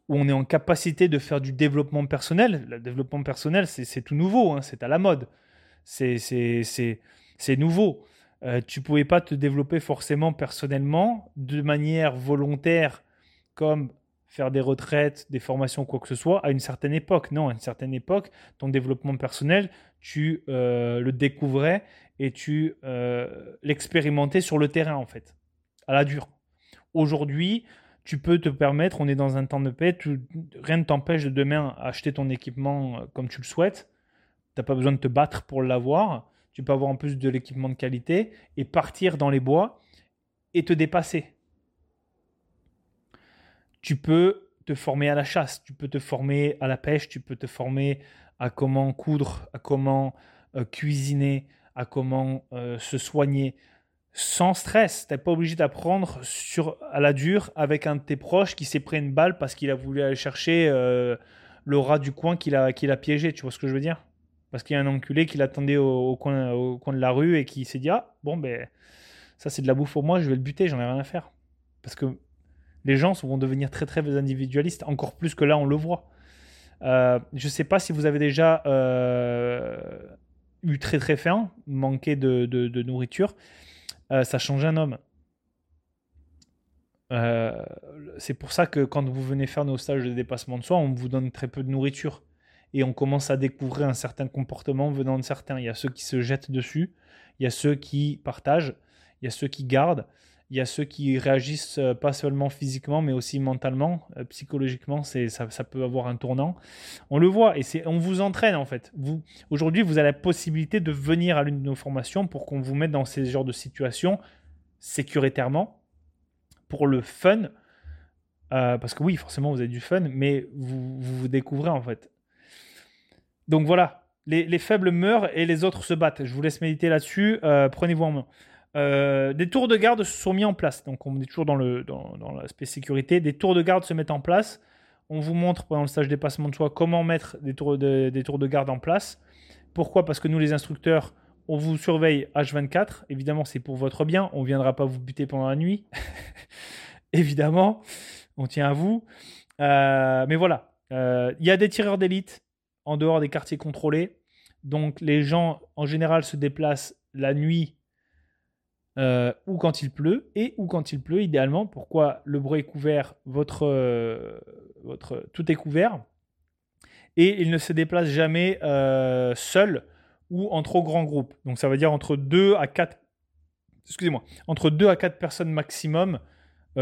où on est en capacité de faire du développement personnel. Le développement personnel, c'est tout nouveau, hein, c'est à la mode. C'est nouveau. Euh, tu ne pouvais pas te développer forcément personnellement de manière volontaire, comme faire des retraites, des formations, quoi que ce soit, à une certaine époque. Non, à une certaine époque, ton développement personnel, tu euh, le découvrais et tu euh, l'expérimentais sur le terrain, en fait, à la dure. Aujourd'hui, tu peux te permettre, on est dans un temps de paix, rien ne t'empêche de demain acheter ton équipement euh, comme tu le souhaites. Tu n'as pas besoin de te battre pour l'avoir. Tu peux avoir en plus de l'équipement de qualité et partir dans les bois et te dépasser. Tu peux te former à la chasse, tu peux te former à la pêche, tu peux te former à comment coudre, à comment euh, cuisiner, à comment euh, se soigner, sans stress. Tu n'es pas obligé d'apprendre sur à la dure avec un de tes proches qui s'est pris une balle parce qu'il a voulu aller chercher euh, le rat du coin qu'il a, piégé. Tu vois ce que je veux dire? Parce qu'il y a un enculé qui l'attendait au, coin, au coin de la rue et qui s'est dit Ah, bon, ben, ça c'est de la bouffe pour moi, je vais le buter, j'en ai rien à faire. Parce que les gens vont devenir très très individualistes, encore plus que là on le voit. Euh, je ne sais pas si vous avez déjà euh, eu très très faim, manqué de, nourriture. Euh, ça change un homme. C'est pour ça que quand vous venez faire nos stages de dépassement de soi, on vous donne très peu de nourriture. Et on commence à découvrir un certain comportement venant de certains. Il y a ceux qui se jettent dessus, il y a ceux qui partagent, il y a ceux qui gardent, il y a ceux qui réagissent euh, pas seulement physiquement, mais aussi mentalement, euh, psychologiquement, c'est ça, peut avoir un tournant. On le voit et c'est on vous entraîne en fait. Vous aujourd'hui, vous avez la possibilité de venir à l'une de nos formations pour qu'on vous mette dans ces genres de situations sécuritairement pour le fun. Euh, parce que oui, forcément, vous avez du fun, mais vous vous, découvrez en fait. Donc voilà, les, les, faibles meurent et les autres se battent. Je vous laisse méditer là-dessus. Prenez-vous en main. Euh, des tours de garde se sont mis en place. Donc on est toujours dans, l'aspect sécurité. Des tours de garde se mettent en place. On vous montre pendant le stage dépassement de soi comment mettre des tours de, des tours de garde en place. Pourquoi? Parce que nous, les instructeurs, on vous surveille H24. Évidemment, c'est pour votre bien. On ne viendra pas vous buter pendant la nuit. Évidemment, on tient à vous. Euh, mais voilà, euh, il y a des tireurs d'élite en dehors des quartiers contrôlés. Donc les gens, en général, se déplacent la nuit euh, ou quand il pleut, et ou quand il pleut, idéalement. Pourquoi le bruit est couvert, votre, euh, votre, tout est couvert, et il ne se déplace jamais euh, seul ou en trop grand groupe. Donc ça veut dire entre 2 à 4 excusez-moi, entre 2 à 4 personnes maximum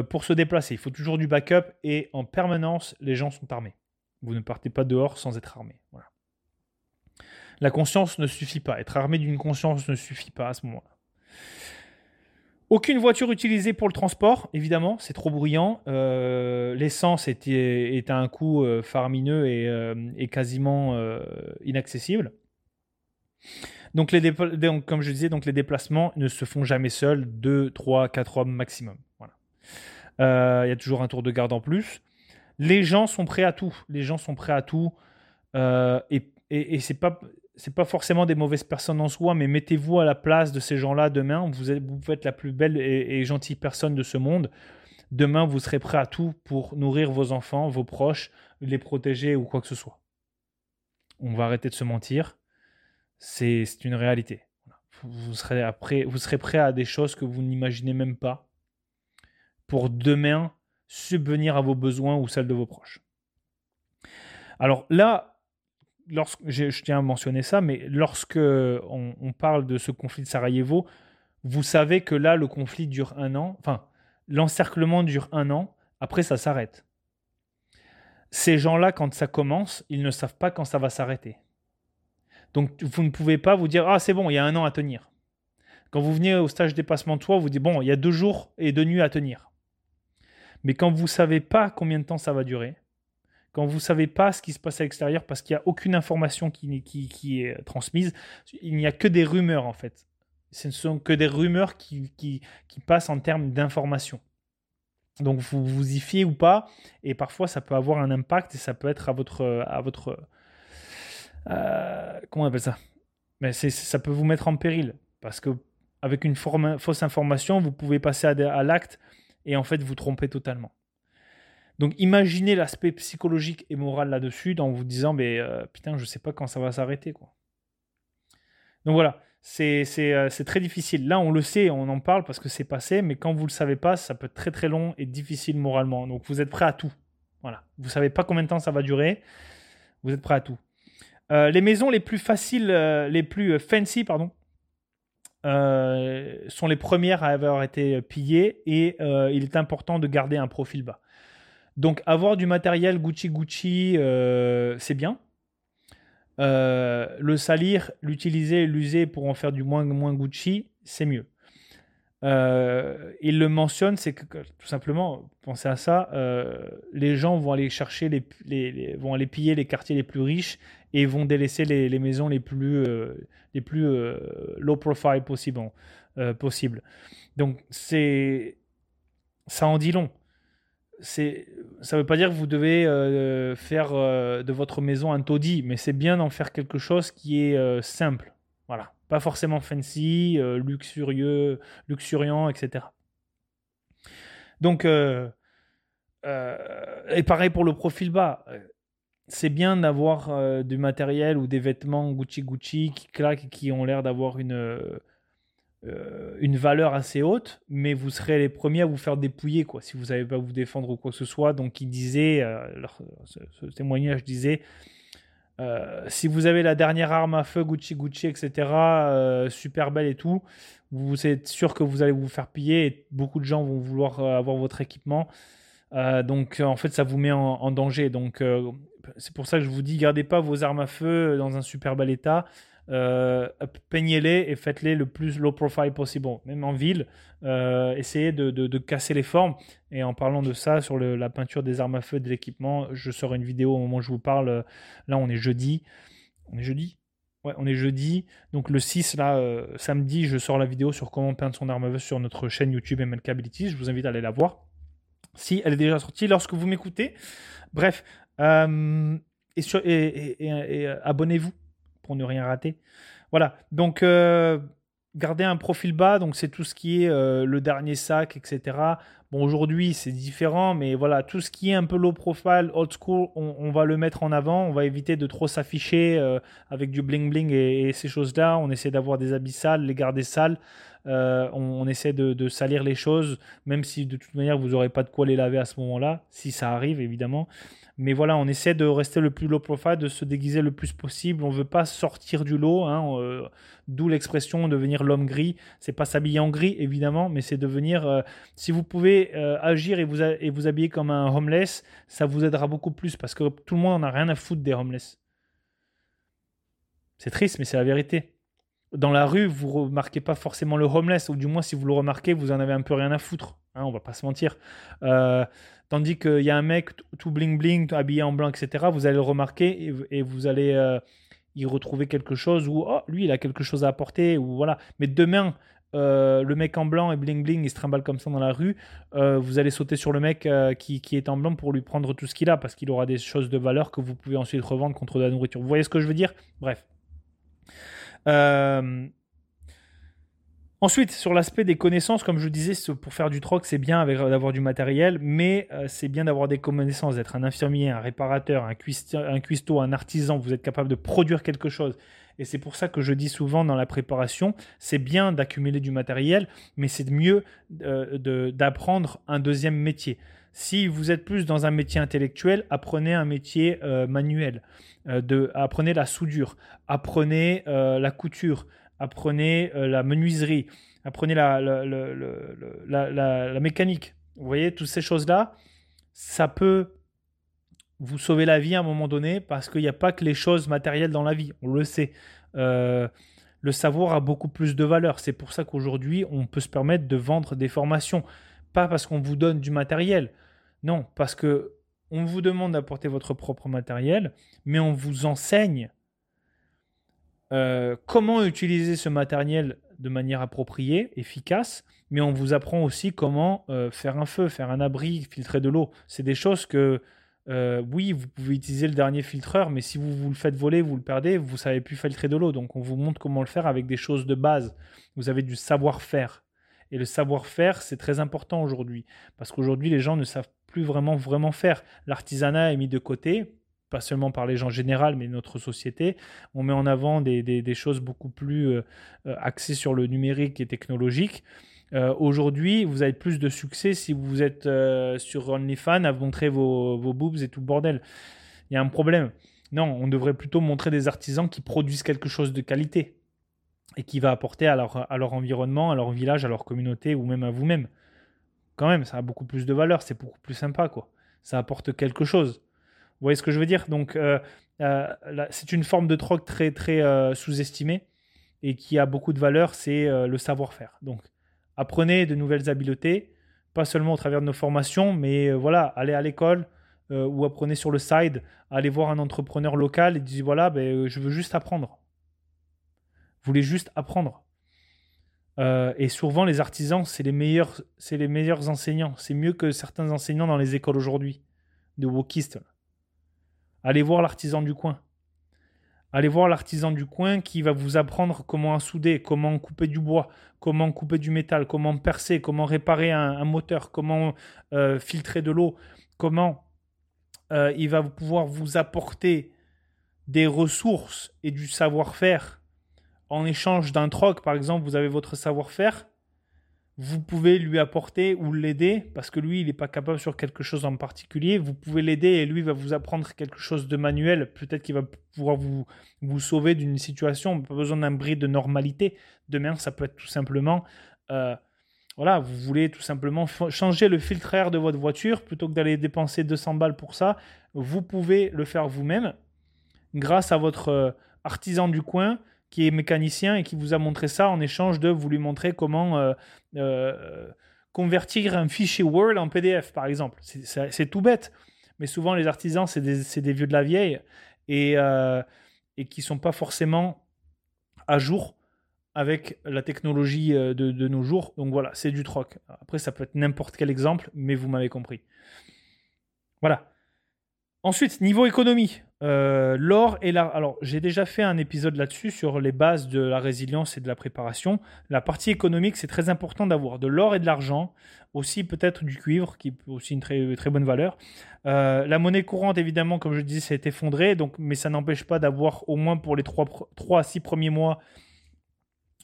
pour se déplacer. Il faut toujours du backup et en permanence, les gens sont armés. Vous ne partez pas dehors sans être armé. La conscience ne suffit pas. Être armé d'une conscience ne suffit pas à ce moment-là. Aucune voiture utilisée pour le transport, évidemment, c'est trop bruyant. Euh, l'essence est, à un coût euh, faramineux et, euh, quasiment inaccessible. Donc, les comme je disais, donc les déplacements ne se font jamais seuls, 2, 3, 4 hommes maximum. Il y a toujours un tour de garde en plus. Les gens sont prêts à tout. Les gens sont prêts à tout. et, et c'est pas c'est pas forcément des mauvaises personnes en soi, mais mettez-vous à la place de ces gens-là demain. Vous, êtes, vous la plus belle et, gentille personne de ce monde. Demain, vous serez prêt à tout pour nourrir vos enfants, vos proches, les protéger ou quoi que ce soit. On va arrêter de se mentir. C'est une réalité. Vous serez, après, vous serez prêt à des choses que vous n'imaginez même pas pour demain subvenir à vos besoins ou celles de vos proches. Alors là, lorsque, je, tiens à mentionner ça, mais lorsque on, parle de ce conflit de Sarajevo, vous savez que là, le conflit dure un an, enfin, l'encerclement dure un an, après ça s'arrête. Ces gens-là, quand ça commence, ils ne savent pas quand ça va s'arrêter. Donc vous ne pouvez pas vous dire, ah c'est bon, il y a un an à tenir. Quand vous venez au stage dépassement de soi, vous dites, bon, il y a deux jours et deux nuits à tenir. Mais quand vous ne savez pas combien de temps ça va durer, quand vous ne savez pas ce qui se passe à l'extérieur parce qu'il n'y a aucune information qui, est transmise, il n'y a que des rumeurs en fait. Ce ne sont que des rumeurs qui, passent en termes d'information. Donc vous vous y fiez ou pas, et parfois ça peut avoir un impact et ça peut être à votre... À votre euh, comment on appelle ça? Mais ça peut vous mettre en péril parce que avec une fausse information, vous pouvez passer à l'acte et en fait vous trompez totalement. Donc imaginez l'aspect psychologique et moral là-dessus en vous disant mais euh, putain je sais pas quand ça va s'arrêter quoi. Donc voilà, c'est euh, très difficile. Là on le sait, on en parle parce que c'est passé, mais quand vous le savez pas, ça peut être très très long et difficile moralement. Donc vous êtes prêt à tout. Voilà, vous savez pas combien de temps ça va durer, vous êtes prêt à tout. Euh, les maisons les plus faciles, les plus fancy, pardon, sont les premières à avoir été pillées et il est important de garder un profil bas. Donc avoir du matériel Gucci Gucci, euh, c'est bien. le salir, l'utiliser, l'user pour en faire du moins, moins Gucci, c'est mieux. il le mentionne, c'est que tout simplement, pensez à ça, les gens vont aller chercher les, vont aller piller les quartiers les plus riches et vont délaisser les, maisons les plus, euh, les plus euh, low profile possible. Euh, possible. Donc c'est ça en dit long. C'est ça veut pas dire que vous devez faire de votre maison un taudis, mais c'est bien d'en faire quelque chose qui est simple. Voilà, pas forcément fancy, luxurieux, luxuriant, etc. Donc et pareil pour le profil bas c'est bien d'avoir euh, du matériel ou des vêtements Gucci Gucci qui claquent, qui ont l'air d'avoir une, euh, une valeur assez haute, mais vous serez les premiers à vous faire dépouiller quoi, si vous n'avez pas vous défendre ou quoi que ce soit. Donc il disait, euh, ce, témoignage disait, si vous avez la dernière arme à feu Gucci Gucci, etc., super belle et tout, vous êtes sûr que vous allez vous faire piller et beaucoup de gens vont vouloir avoir votre équipement. donc en fait ça vous met en, en danger. Donc c'est pour ça que je vous dis, gardez pas vos armes à feu dans un super bel état. Euh, peignez-les et faites-les le plus low profile possible. Même en ville, euh, essayez de, casser les formes. Et en parlant de ça, sur la peinture des armes à feu de l'équipement, je sors une vidéo au moment où je vous parle. Là, on est jeudi. On est jeudi? Ouais, on est jeudi. Donc le 6, là, euh, samedi, je sors la vidéo sur comment peindre son arme à feu sur notre chaîne YouTube MLK Abilities. Je vous invite à aller la voir. Si elle est déjà sortie lorsque vous m'écoutez. Bref, et, et, abonnez-vous pour ne rien rater. Voilà, donc euh, gardez un profil bas, donc c'est tout ce qui est le dernier sac, etc. Bon, aujourd'hui c'est différent, mais voilà, tout ce qui est un peu low profile, old school, on, va le mettre en avant. On va éviter de trop s'afficher avec du bling bling et, ces choses-là. On essaie d'avoir des habits sales, les garder sales. on, essaie de, de, salir les choses, même si de toute manière vous n'aurez pas de quoi les laver à ce moment-là, si ça arrive évidemment. Mais voilà, on essaie de rester le plus low profile, de se déguiser le plus possible. On ne veut pas sortir du lot, hein, euh, d'où l'expression devenir l'homme gris. C'est pas s'habiller en gris, évidemment, mais c'est devenir. Euh, si vous pouvez euh, agir et vous, et vous habiller comme un homeless, ça vous aidera beaucoup plus parce que tout le monde n'en a rien à foutre des homeless. C'est triste, mais c'est la vérité. Dans la rue, vous remarquez pas forcément le homeless, ou du moins si vous le remarquez, vous en avez un peu rien à foutre. Hein, on va pas se mentir. Tandis qu'il y a un mec tout bling bling, habillé en blanc, etc. Vous allez le remarquer et, vous allez euh, y retrouver quelque chose où oh, lui il a quelque chose à apporter ou voilà. Mais demain euh, le mec en blanc et bling bling il se trimballe comme ça dans la rue, euh, vous allez sauter sur le mec qui, qui, est en blanc pour lui prendre tout ce qu'il a parce qu'il aura des choses de valeur que vous pouvez ensuite revendre contre de la nourriture. Vous voyez ce que je veux dire? Bref. Ensuite, sur l'aspect des connaissances, comme je disais, pour faire du troc, c'est bien d'avoir du matériel, mais euh, c'est bien d'avoir des connaissances, d'être un infirmier, un réparateur, un, cuistot, un artisan, vous êtes capable de produire quelque chose. Et c'est pour ça que je dis souvent dans la préparation, c'est bien d'accumuler du matériel, mais c'est mieux euh, d'apprendre un deuxième métier. Si vous êtes plus dans un métier intellectuel, apprenez un métier euh, manuel. apprenez la soudure, apprenez la couture, apprenez euh, la menuiserie, apprenez la, la, mécanique. Vous voyez, toutes ces choses-là, ça peut vous sauver la vie à un moment donné parce qu'il n'y a pas que les choses matérielles dans la vie, on le sait. Euh, le savoir a beaucoup plus de valeur. C'est pour ça qu'aujourd'hui, on peut se permettre de vendre des formations. Pas parce qu'on vous donne du matériel. Non, parce que on vous demande d'apporter votre propre matériel, mais on vous enseigne euh, comment utiliser ce matériel de manière appropriée, efficace, mais on vous apprend aussi comment euh, faire un feu, faire un abri, filtrer de l'eau. C'est des choses que, euh, oui, vous pouvez utiliser le dernier filtreur, mais si vous, vous le faites voler, vous le perdez, vous savez plus filtrer de l'eau. Donc on vous montre comment le faire avec des choses de base. Vous avez du savoir-faire. Et le savoir-faire, c'est très important aujourd'hui, parce qu'aujourd'hui, les gens ne savent plus vraiment, vraiment faire. L'artisanat est mis de côté, pas seulement par les gens généraux, mais notre société. On met en avant des, choses beaucoup plus euh, euh, axées sur le numérique et technologique. Euh, aujourd'hui, vous avez plus de succès si vous êtes sur OnlyFans à montrer vos, vos boobs et tout le bordel. Il y a un problème. Non, on devrait plutôt montrer des artisans qui produisent quelque chose de qualité et qui va apporter à leur, à leur environnement, à leur village, à leur communauté ou même à vous-même. Quand même, ça a beaucoup plus de valeur, c'est beaucoup plus sympa, quoi. Ça apporte quelque chose. Vous voyez ce que je veux dire? Donc, euh, euh, c'est une forme de troc très, euh, sous-estimée et qui a beaucoup de valeur, c'est le savoir-faire. Donc, apprenez de nouvelles habiletés, pas seulement au travers de nos formations, mais voilà, allez à l'école ou apprenez sur le side, allez voir un entrepreneur local et dites voilà, ben, je veux juste apprendre. Vous voulez juste apprendre. et souvent, les artisans, c'est les meilleurs, c'est les meilleurs enseignants. C'est mieux que certains enseignants dans les écoles aujourd'hui, de wokistes. Allez voir l'artisan du coin. Allez voir l'artisan du coin qui va vous apprendre comment souder, comment couper du bois, comment couper du métal, comment percer, comment réparer un, moteur, comment euh, filtrer de l'eau, comment euh, il va pouvoir vous apporter des ressources et du savoir-faire en échange d'un troc. Par exemple, vous avez votre savoir-faire, vous pouvez lui apporter ou l'aider, parce que lui, il n'est pas capable sur quelque chose en particulier. Vous pouvez l'aider et lui va vous apprendre quelque chose de manuel. Peut-être qu'il va pouvoir vous, vous sauver d'une situation. Pas besoin d'un bris de normalité. Demain, ça peut être tout simplement, euh, voilà, vous voulez tout simplement changer le filtre air de votre voiture plutôt que d'aller dépenser 200 balles pour ça. Vous pouvez le faire vous-même grâce à votre euh, artisan du coin qui est mécanicien et qui vous a montré ça en échange de vous lui montrer comment euh, euh, convertir un fichier Word en PDF, par exemple. C'est tout bête. Mais souvent, les artisans, c'est des, vieux de la vieille et, euh, et qui sont pas forcément à jour avec la technologie de, de nos jours. Donc voilà, c'est du troc. Après, ça peut être n'importe quel exemple, mais vous m'avez compris. Voilà. Ensuite, niveau économie, euh, l'or et la... Alors, j'ai déjà fait un épisode là-dessus sur les bases de la résilience et de la préparation. La partie économique, c'est très important d'avoir de l'or et de l'argent, aussi peut-être du cuivre, qui est aussi une très, très bonne valeur. Euh, la monnaie courante, évidemment, comme je disais, s'est effondrée, donc, mais ça n'empêche pas d'avoir au moins pour les 3, 3 à 6 premiers mois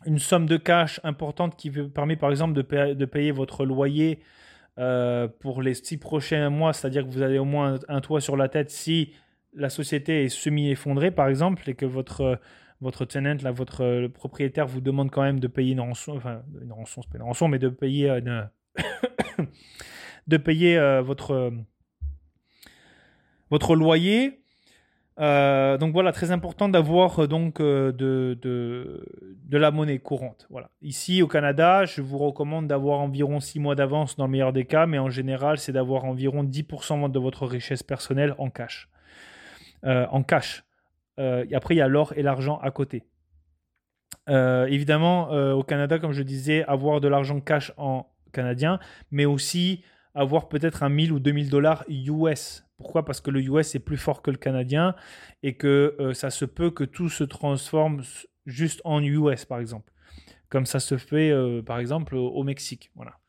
une somme de cash importante qui permet par exemple de, payer votre loyer euh, pour les six prochains mois, c'est-à-dire que vous avez au moins un, toit sur la tête si la société est semi-effondrée, par exemple, et que votre, votre tenant, votre propriétaire vous demande quand même de payer une rançon, enfin, une rançon, c'est pas une rançon, mais de payer, euh, de payer euh, votre, loyer, euh, donc voilà, très important d'avoir euh, donc euh, de, de, la monnaie courante. Voilà. Ici au Canada, je vous recommande d'avoir environ 6 mois d'avance dans le meilleur des cas, mais en général, c'est d'avoir environ 10% de votre richesse personnelle en cash. En cash. après, il y a l'or et l'argent à côté. évidemment, au Canada, comme je disais, avoir de l'argent cash en canadien, mais aussi avoir peut-être un 1000 ou 2000 dollars US pourquoi? Parce que le US est plus fort que le canadien et que euh, ça se peut que tout se transforme juste en US, par exemple. comme ça se fait par exemple au Mexique. Voilà.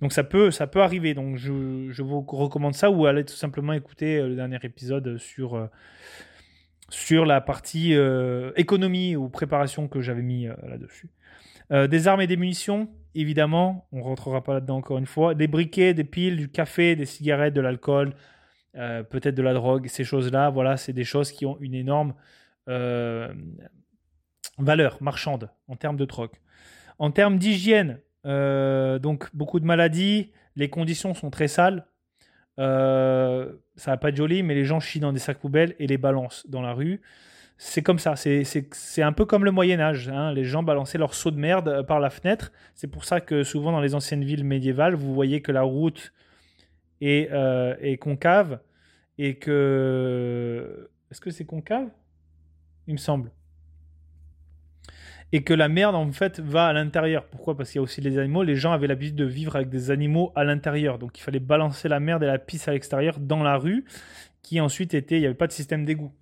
Donc ça peut, ça peut arriver. Donc je, je vous recommande ça ou allez tout simplement écouter le dernier épisode sur sur la partie économie ou préparation que j'avais mis là-dessus. des armes et des munitions, évidemment, on rentrera pas là-dedans encore une fois. Des briquets, des piles, du café, des cigarettes, de l'alcool, euh, peut-être de la drogue, ces choses-là, voilà, c'est des choses qui ont une énorme euh, valeur marchande en termes de troc. En termes d'hygiène, euh, donc beaucoup de maladies, les conditions sont très sales. ça va pas être joli, mais les gens chient dans des sacs poubelles et les balancent dans la rue c'est comme ça. C'est un peu comme le Moyen Âge. Hein. Les gens balançaient leurs seaux de merde euh, par la fenêtre. C'est pour ça que souvent dans les anciennes villes médiévales, vous voyez que la route est, euh, est concave et que... Est-ce que c'est concave? Il me semble. Et que la merde, en fait, va à l'intérieur. Pourquoi? Parce qu'il y a aussi les animaux. Les gens avaient l'habitude de vivre avec des animaux à l'intérieur. Donc il fallait balancer la merde et la pisse à l'extérieur dans la rue, qui ensuite était... Il n'y avait pas de système d'égout.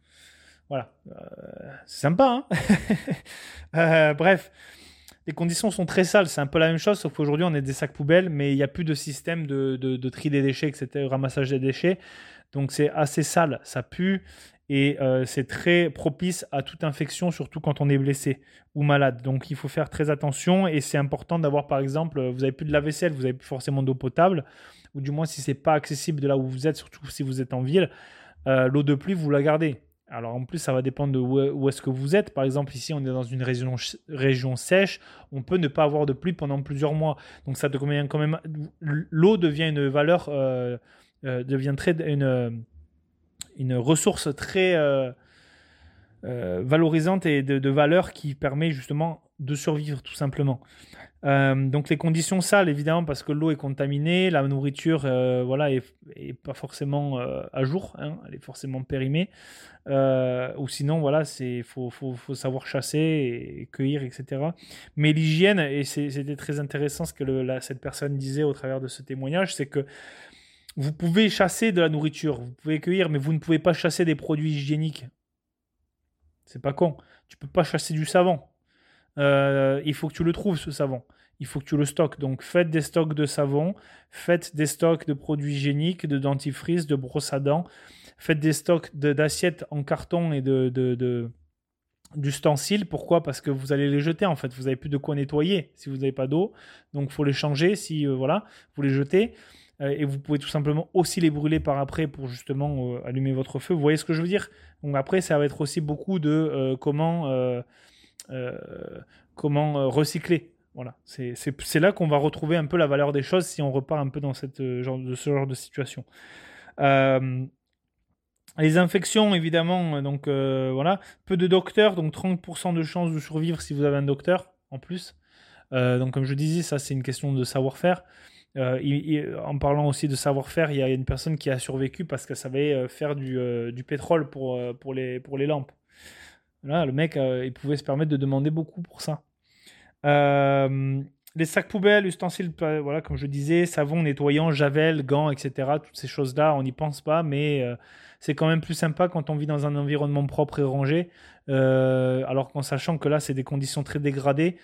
Voilà. Euh, c'est sympa, hein? Euh, Bref, les conditions sont très sales. C'est un peu la même chose, sauf qu'aujourd'hui, on est des sacs poubelles, mais il n'y a plus de système de, tri des déchets, etc., ramassage des déchets. Donc, c'est assez sale. Ça pue et euh, c'est très propice à toute infection, surtout quand on est blessé ou malade. Donc, il faut faire très attention et c'est important d'avoir, par exemple, vous n'avez plus de lave-vaisselle, vous n'avez plus forcément d'eau potable, ou du moins si c'est pas accessible de là où vous êtes, surtout si vous êtes en ville, l'eau de pluie, vous la gardez alors en plus, ça va dépendre de où, est-ce que vous êtes. Par exemple, ici, on est dans une région, région sèche. On peut ne pas avoir de pluie pendant plusieurs mois. Donc ça devient quand même... L'eau devient une valeur... Euh, euh, devient très... Une, une ressource très euh, valorisante et de, valeur qui permet justement de survivre tout simplement. Euh, donc les conditions sales, évidemment, parce que l'eau est contaminée, la nourriture, euh, voilà, est, pas forcément euh, à jour, hein, elle est forcément périmée. ou sinon, voilà, c'est faut, faut, faut, savoir chasser et, cueillir, etc. Mais l'hygiène, et c'était très intéressant ce que cette personne disait au travers de ce témoignage, c'est que vous pouvez chasser de la nourriture, vous pouvez cueillir, mais vous ne pouvez pas chasser des produits hygiéniques. C'est pas con. Tu peux pas chasser du savon. Euh, il faut que tu le trouves, ce savon. Il faut que tu le stockes. Donc, faites des stocks de savon, faites des stocks de produits hygiéniques, de dentifrice, de brosse à dents, faites des stocks d'assiettes en carton et de, de, d'ustensiles. Pourquoi? Parce que vous allez les jeter en fait. Vous n'avez plus de quoi nettoyer si vous n'avez pas d'eau. Donc, faut les changer si euh, voilà, vous les jetez. Euh, et vous pouvez tout simplement aussi les brûler par après pour justement allumer votre feu. Vous voyez ce que je veux dire? Donc après, ça va être aussi beaucoup de comment euh, comment euh, recycler. Voilà, c'est là qu'on va retrouver un peu la valeur des choses si on repart un peu dans cette, euh, genre, de ce genre de situation. les infections, évidemment, donc voilà, peu de docteurs, donc 30% de chances de survivre si vous avez un docteur en plus. donc comme je disais, ça c'est une question de savoir-faire. En parlant aussi de savoir-faire, il y a une personne qui a survécu parce qu'elle savait faire du, du pétrole pour, les, pour les lampes. Là, le mec, euh, il pouvait se permettre de demander beaucoup pour ça. Euh, les sacs poubelles, ustensiles, euh, voilà, comme je disais, savon, nettoyant, javel, gants, etc. Toutes ces choses-là, on n'y pense pas, mais c'est quand même plus sympa quand on vit dans un environnement propre et rangé. alors qu'en sachant que là, c'est des conditions très dégradées,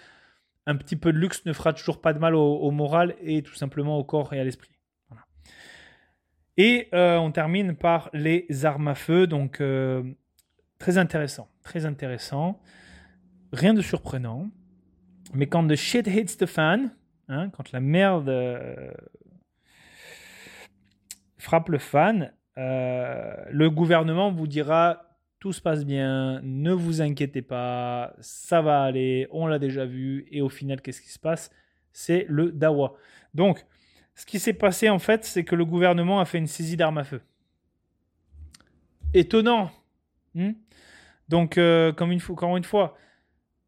un petit peu de luxe ne fera toujours pas de mal au, moral et tout simplement au corps et à l'esprit. Et on termine par les armes à feu. Donc, Très intéressant, très intéressant. Rien de surprenant. Mais quand the shit hits the fan, hein, quand la merde euh, frappe le fan, euh, le gouvernement vous dira tout se passe bien, ne vous inquiétez pas, ça va aller, on l'a déjà vu, et au final, qu'est-ce qui se passe? C'est le Dawa. Donc, ce qui s'est passé en fait, c'est que le gouvernement a fait une saisie d'armes à feu. Étonnant. Hmm? Donc, euh, comme une, encore une fois,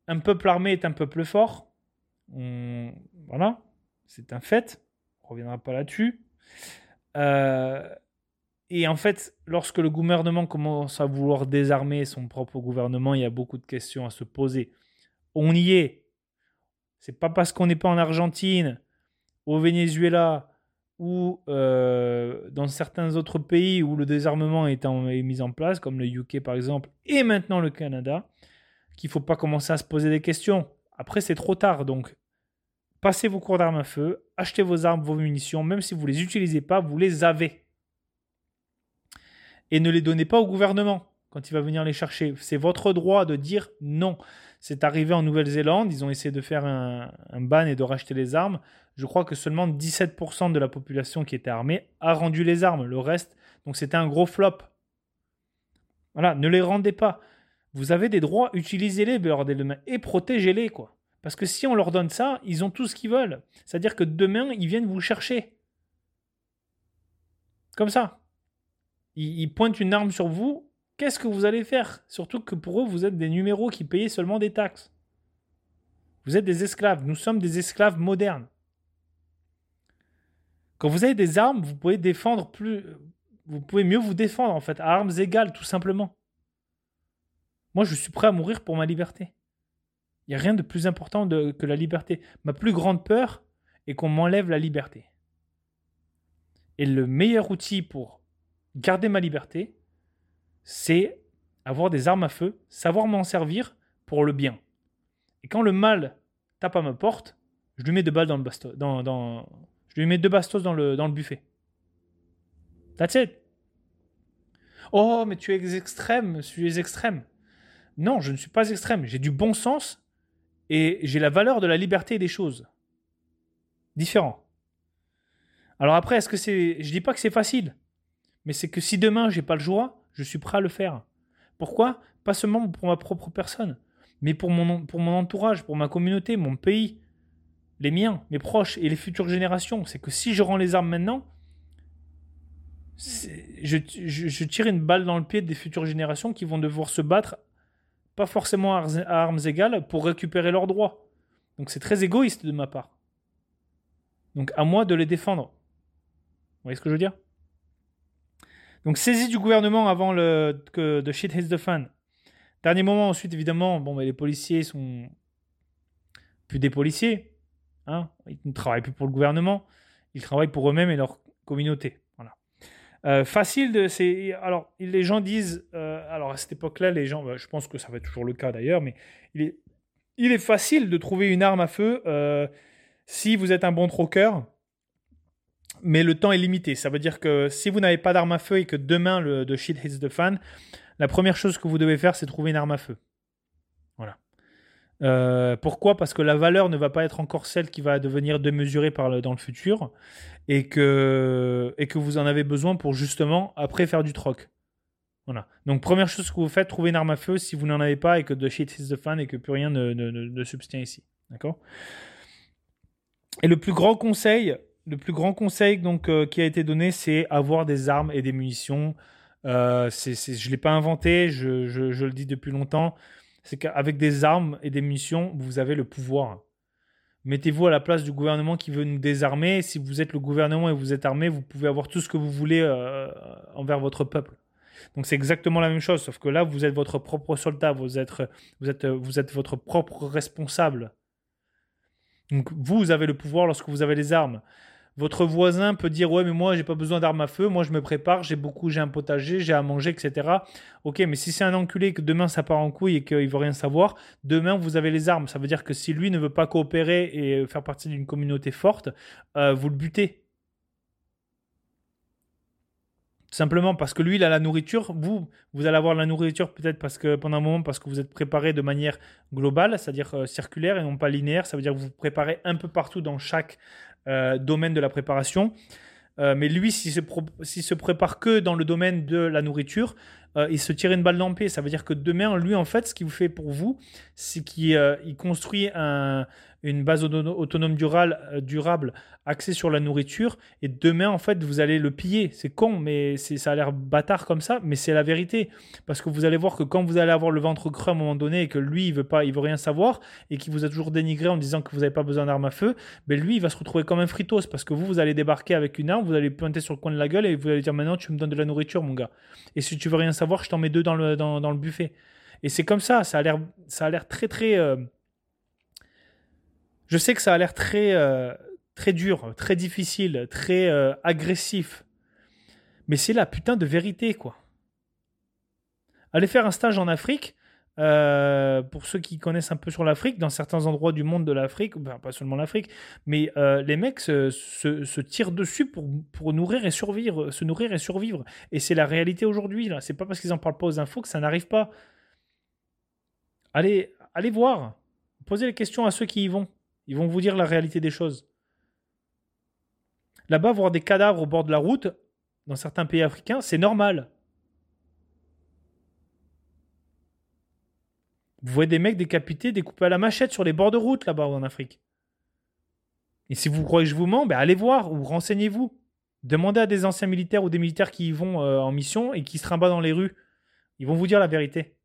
un peuple armé est un peuple fort. voilà, c'est un fait. On ne reviendra pas là-dessus. Euh, et en fait, lorsque le gouvernement commence à vouloir désarmer son propre gouvernement, il y a beaucoup de questions à se poser. On y est. C'est pas parce qu'on n'est pas en Argentine, au Venezuela, ou euh, dans certains autres pays où le désarmement est, mis en place, comme le UK par exemple, et maintenant le Canada, qu'il faut pas commencer à se poser des questions. Après, c'est trop tard. Donc, passez vos cours d'armes à feu, achetez vos armes, vos munitions, même si vous ne les utilisez pas, vous les avez. Et ne les donnez pas au gouvernement quand il va venir les chercher. C'est votre droit de dire non. C'est arrivé en Nouvelle-Zélande, ils ont essayé de faire un, ban et de racheter les armes. Je crois que seulement 17% de la population qui était armée a rendu les armes. Le reste, donc c'était un gros flop. Voilà, ne les rendez pas. Vous avez des droits, utilisez-les, bordel et protégez-les, quoi. Parce que si on leur donne ça, ils ont tout ce qu'ils veulent. C'est-à-dire que demain, ils viennent vous chercher. Comme ça. Ils, pointent une arme sur vous, qu'est-ce que vous allez faire? Surtout que pour eux, vous êtes des numéros qui payaient seulement des taxes. Vous êtes des esclaves. Nous sommes des esclaves modernes. Quand vous avez des armes, vous pouvez défendre plus. Vous pouvez mieux vous défendre, en fait, à armes égales, tout simplement. Moi, je suis prêt à mourir pour ma liberté. Il n'y a rien de plus important que la liberté. Ma plus grande peur est qu'on m'enlève la liberté. Et le meilleur outil pour garder ma liberté, c'est avoir des armes à feu, savoir m'en servir pour le bien. Et quand le mal tape à ma porte, je lui mets deux balles dans le bastos, dans, je lui mets deux bastos dans le, dans le buffet. That's it. Oh, mais tu es extrême, tu es extrême. Non, je ne suis pas extrême. J'ai du bon sens et j'ai la valeur de la liberté des choses. Différent. Alors après, est-ce que c'est. Je dis pas que c'est facile, mais c'est que si demain j'ai pas le choix, je suis prêt à le faire. Pourquoi? Pas seulement pour ma propre personne, mais pour mon, pour mon entourage, pour ma communauté, mon pays, les miens, mes proches et les futures générations. C'est que si je rends les armes maintenant, je, je, tire une balle dans le pied des futures générations qui vont devoir se battre, pas forcément à armes égales, pour récupérer leurs droits. Donc c'est très égoïste de ma part. Donc à moi de les défendre. Vous voyez ce que je veux dire? Donc saisie du gouvernement avant le, que the shit hits the fan. Dernier moment ensuite évidemment, bon, mais les policiers sont plus des policiers. Hein ils ne travaillent plus pour le gouvernement. Ils travaillent pour eux-mêmes et leur communauté. Voilà. Euh, facile de. C'est, alors, les gens disent. Euh, alors, à cette époque-là, les gens. Bah, je pense que ça va être toujours le cas d'ailleurs, mais il est, il est facile de trouver une arme à feu euh, si vous êtes un bon troqueur mais le temps est limité. Ça veut dire que si vous n'avez pas d'arme à feu et que demain le shit hits the fan, la première chose que vous devez faire, c'est trouver une arme à feu. Voilà. Euh, pourquoi? Parce que la valeur ne va pas être encore celle qui va devenir démesurée dans le futur et que, vous en avez besoin pour justement après faire du troc. Voilà. Donc première chose que vous faites, trouver une arme à feu si vous n'en avez pas et que de shit hits the fan et que plus rien ne, ne, ne substient ici. D'accord? Et le plus grand conseil, le plus grand conseil donc, euh, qui a été donné, c'est avoir des armes et des munitions. Euh, je ne l'ai pas inventé, je, le dis depuis longtemps. C'est qu'avec des armes et des munitions, vous avez le pouvoir. Mettez-vous à la place du gouvernement qui veut nous désarmer. Si vous êtes le gouvernement et vous êtes armé, vous pouvez avoir tout ce que vous voulez euh, envers votre peuple. Donc c'est exactement la même chose, sauf que là, vous êtes votre propre soldat, vous êtes, vous êtes, vous êtes votre propre responsable. Donc vous avez le pouvoir lorsque vous avez les armes. Votre voisin peut dire ouais mais moi j'ai pas besoin d'armes à feu, moi je me prépare, j'ai beaucoup, j'ai un potager, j'ai à manger, etc. Ok mais si c'est un enculé que demain ça part en couille et qu'il veut rien savoir, demain vous avez les armes. Ça veut dire que si lui ne veut pas coopérer et faire partie d'une communauté forte, euh, vous le butez. Simplement parce que lui, il a la nourriture. Vous, vous allez avoir la nourriture peut-être parce que pendant un moment parce que vous êtes préparé de manière globale, c'est-à-dire euh, circulaire et non pas linéaire. Ça veut dire que vous vous préparez un peu partout dans chaque euh, domaine de la préparation. Euh, mais lui, s'il se, prépare que dans le domaine de la nourriture, euh, il se tire une balle dans le pied. Ça veut dire que demain, lui, en fait, ce qu'il vous fait pour vous, c'est qu'il construit un, une base autonome durable, euh, durable axée sur la nourriture. Et demain, en fait, vous allez le piller. C'est con, mais ça a l'air bâtard comme ça, mais c'est la vérité. Parce que vous allez voir que quand vous allez avoir le ventre creux à un moment donné et que lui, il veut pas, il veut rien savoir et qu'il vous a toujours dénigré en disant que vous n'avez pas besoin d'armes à feu, mais ben lui, il va se retrouver comme un fritos parce que vous, vous allez débarquer avec une arme, vous allez pointer sur le coin de la gueule et vous allez dire maintenant, tu me donnes de la nourriture, mon gars. Et si tu veux rien savoir, je t'en mets deux dans le, dans, le buffet. Et c'est comme ça, ça a l'air, ça a l'air très très euh, je sais que ça a l'air très, euh, très dur, très difficile, très euh, agressif. Mais c'est la putain de vérité, quoi. Allez faire un stage en Afrique. euh, pour ceux qui connaissent un peu sur l'Afrique, dans certains endroits du monde de l'Afrique, pas seulement l'Afrique, mais les mecs se, tirent dessus pour, pour nourrir et survivre, se nourrir et survivre. Et c'est la réalité aujourd'hui. Là, c'est pas parce qu'ils en parlent pas aux infos que ça n'arrive pas. Allez, allez voir. Posez les questions à ceux qui y vont. Ils vont vous dire la réalité des choses. Là-bas, voir des cadavres au bord de la route, dans certains pays africains, c'est normal. Vous voyez des mecs décapités, découpés à la machette sur les bords de route là-bas en Afrique. Et si vous croyez que je vous mens, ben allez voir ou renseignez-vous. Demandez à des anciens militaires ou des militaires qui y vont euh, en mission et qui se trimballent dans les rues. Ils vont vous dire la vérité.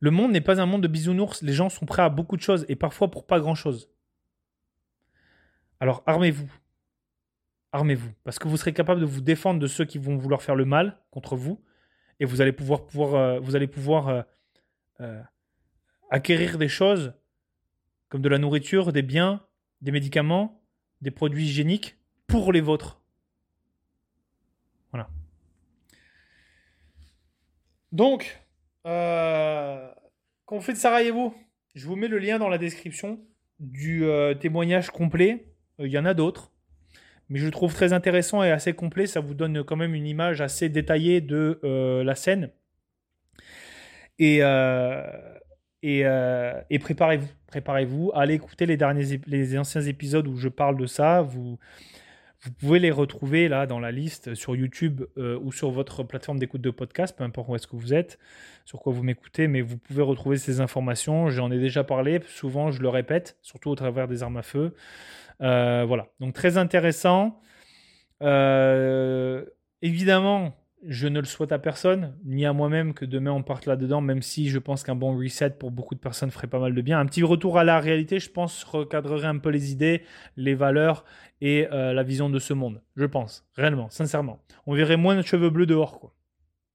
Le monde n'est pas un monde de bisounours. Les gens sont prêts à beaucoup de choses et parfois pour pas grand-chose. Alors armez-vous. Armez-vous. Parce que vous serez capable de vous défendre de ceux qui vont vouloir faire le mal contre vous et vous allez pouvoir, euh, euh, euh, acquérir des choses comme de la nourriture, des biens, des médicaments, des produits hygiéniques pour les vôtres. Voilà. Donc, quand vous faites Sarajevo, je vous mets le lien dans la description du témoignage complet. Il y en a d'autres mais je le trouve très intéressant et assez complet. Ça vous donne quand même une image assez détaillée de euh, la scène. Et, euh, euh, et, préparez-vous, préparez-vous. Allez écouter les, derniers, les anciens épisodes où je parle de ça. Vous, vous pouvez les retrouver là dans la liste sur YouTube ou sur votre plateforme d'écoute de podcast, peu importe où est-ce que vous êtes, sur quoi vous m'écoutez, mais vous pouvez retrouver ces informations. J'en ai déjà parlé, souvent je le répète, surtout au travers des armes à feu. Euh, voilà, donc très intéressant. Euh, évidemment, je ne le souhaite à personne, ni à moi-même que demain on parte là-dedans, même si je pense qu'un bon reset pour beaucoup de personnes ferait pas mal de bien. Un petit retour à la réalité, je pense, recadrerait un peu les idées, les valeurs et euh, la vision de ce monde. Je pense, réellement, sincèrement. On verrait moins de cheveux bleus dehors, quoi.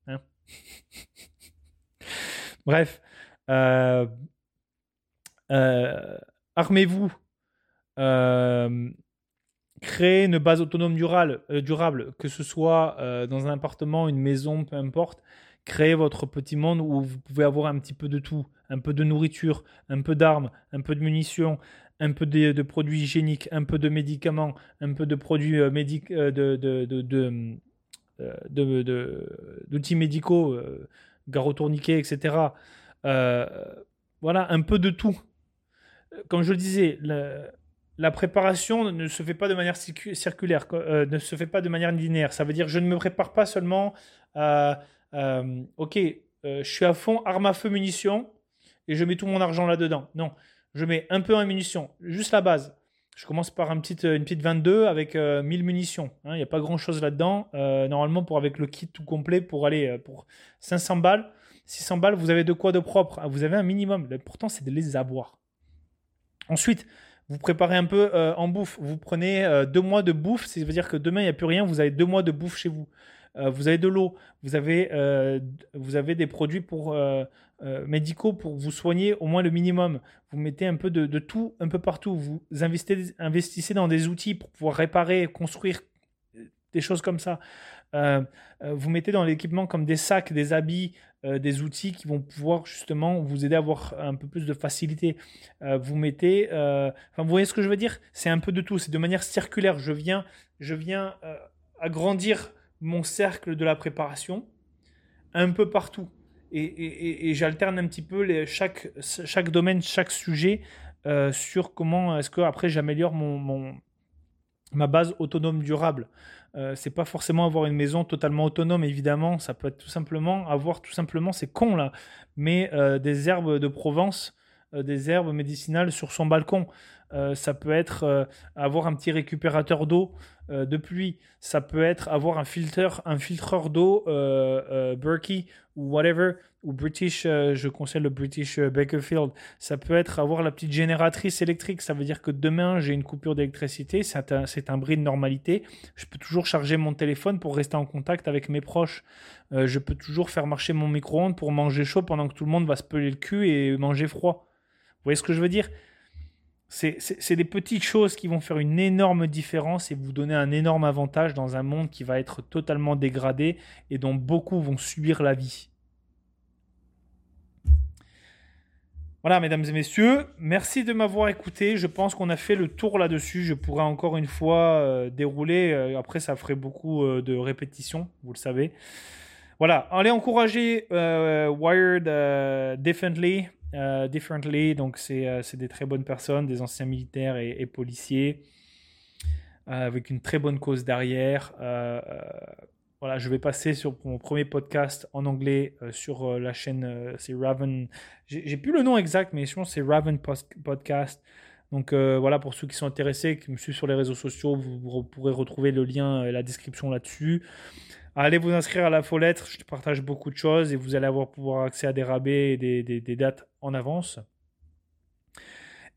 Hein Bref. armez-vous euh, créer une base autonome durable, euh, durable que ce soit euh, dans un appartement, une maison, peu importe. Créer votre petit monde où vous pouvez avoir un petit peu de tout, un peu de nourriture, un peu d'armes, un peu de munitions, un peu de, produits hygiéniques, un peu de médicaments, un peu de produits de, de, d'outils médicaux, garrot tourniquet, etc. voilà, un peu de tout. Comme je le disais, la préparation ne se fait pas de manière circulaire, euh, ne se fait pas de manière linéaire. Ça veut dire que je ne me prépare pas seulement à, euh, ok, euh, je suis à fond arme à feu munitions et je mets tout mon argent là-dedans. Non, je mets un peu en munitions, juste la base. Je commence par une petite, une petite 22 avec 1000 munitions. Hein. Il n'y a pas grand-chose là-dedans. normalement, pour avec le kit tout complet, pour aller pour 500 balles, 600 balles, vous avez de quoi de propre. Ah, vous avez un minimum. L'important, c'est de les avoir. Ensuite, vous préparez un peu euh, en bouffe. Vous prenez euh, deux mois de bouffe, ça veut dire que demain, il n'y a plus rien, vous avez deux mois de bouffe chez vous. Euh, vous avez de l'eau, vous, avez, vous avez des produits pour, médicaux pour vous soigner au moins le minimum. Vous mettez un peu de, tout, un peu partout. Vous investissez dans des outils pour pouvoir réparer, construire des choses comme ça. Vous mettez dans l'équipement comme des sacs, des habits, euh, des outils qui vont pouvoir justement vous aider à avoir un peu plus de facilité. Euh, vous mettez, euh, enfin, vous voyez ce que je veux dire? C'est un peu de tout, c'est de manière circulaire. Je viens, je viens agrandir mon cercle de la préparation un peu partout. Et, j'alterne un petit peu chaque, domaine, chaque sujet sur comment est-ce que après j'améliore mon, ma base autonome durable. Euh, c'est pas forcément avoir une maison totalement autonome, évidemment. Ça peut être tout simplement avoir tout simplement, c'est con là, mais euh, des herbes de Provence, euh, des herbes médicinales sur son balcon. Ça peut être avoir un petit récupérateur d'eau de pluie. Ça peut être avoir un filtreur, un filtreur d'eau Berkey ou whatever ou British, euh, je conseille le British euh, Bakerfield. Ça peut être avoir la petite génératrice électrique. Ça veut dire que demain, j'ai une coupure d'électricité. C'est un, un, bris de normalité. Je peux toujours charger mon téléphone pour rester en contact avec mes proches. Euh, je peux toujours faire marcher mon micro-ondes pour manger chaud pendant que tout le monde va se peler le cul et manger froid. Vous voyez ce que je veux dire? C'est des petites choses qui vont faire une énorme différence et vous donner un énorme avantage dans un monde qui va être totalement dégradé et dont beaucoup vont subir la vie. Voilà, mesdames et messieurs, merci de m'avoir écouté. Je pense qu'on a fait le tour là-dessus. Je pourrais encore une fois euh, dérouler. Euh, après, ça ferait beaucoup euh, de répétitions, vous le savez. Voilà, allez encourager Wired Differently. differently, donc c'est des très bonnes personnes, des anciens militaires et policiers, avec une très bonne cause derrière. Voilà, je vais passer sur mon premier podcast en anglais euh, sur euh, la chaîne, euh, c'est Raven. J'ai plus le nom exact, mais je pense que c'est Raven Podcast. Donc voilà, pour ceux qui sont intéressés, qui me suivent sur les réseaux sociaux, vous, pourrez retrouver le lien et la description là-dessus. Allez vous inscrire à la lettre, je partage beaucoup de choses et vous allez avoir pouvoir accès à des rabais et des, dates en avance.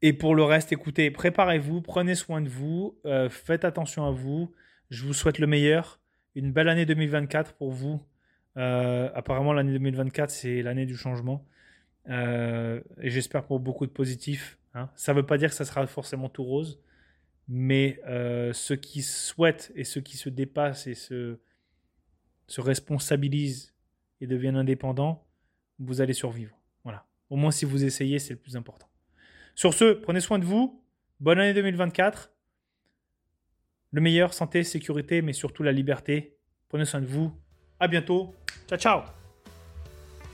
Et pour le reste, écoutez, préparez-vous, prenez soin de vous, faites attention à vous. Je vous souhaite le meilleur une belle année 2024 pour vous. Euh, apparemment, l'année 2024, c'est l'année du changement. Euh, et j'espère pour beaucoup de positifs. Hein. Ça ne veut pas dire que ça sera forcément tout rose, mais euh, ceux qui souhaitent et ceux qui se dépassent et se, se responsabilisent et deviennent indépendants, vous allez survivre. Voilà. Au moins, si vous essayez, c'est le plus important. Sur ce, prenez soin de vous. Bonne année 2024. Le meilleur, santé, sécurité, mais surtout la liberté. Prenez soin de vous. À bientôt. Ciao, ciao.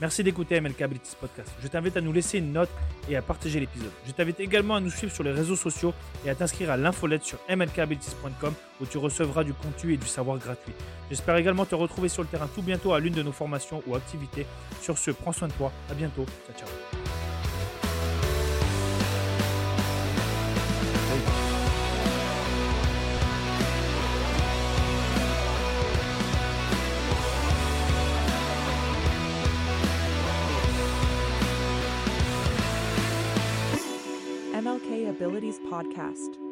Merci d'écouter MLK Abilities Podcast. Je t'invite à nous laisser une note et à partager l'épisode. Je t'invite également à nous suivre sur les réseaux sociaux et à t'inscrire à l'infolette sur mlkabilities.com où tu recevras du contenu et du savoir gratuit. J'espère également te retrouver sur le terrain tout bientôt à l'une de nos formations ou activités. Sur ce, prends soin de toi. À bientôt. Ciao, ciao. Abilities Podcast.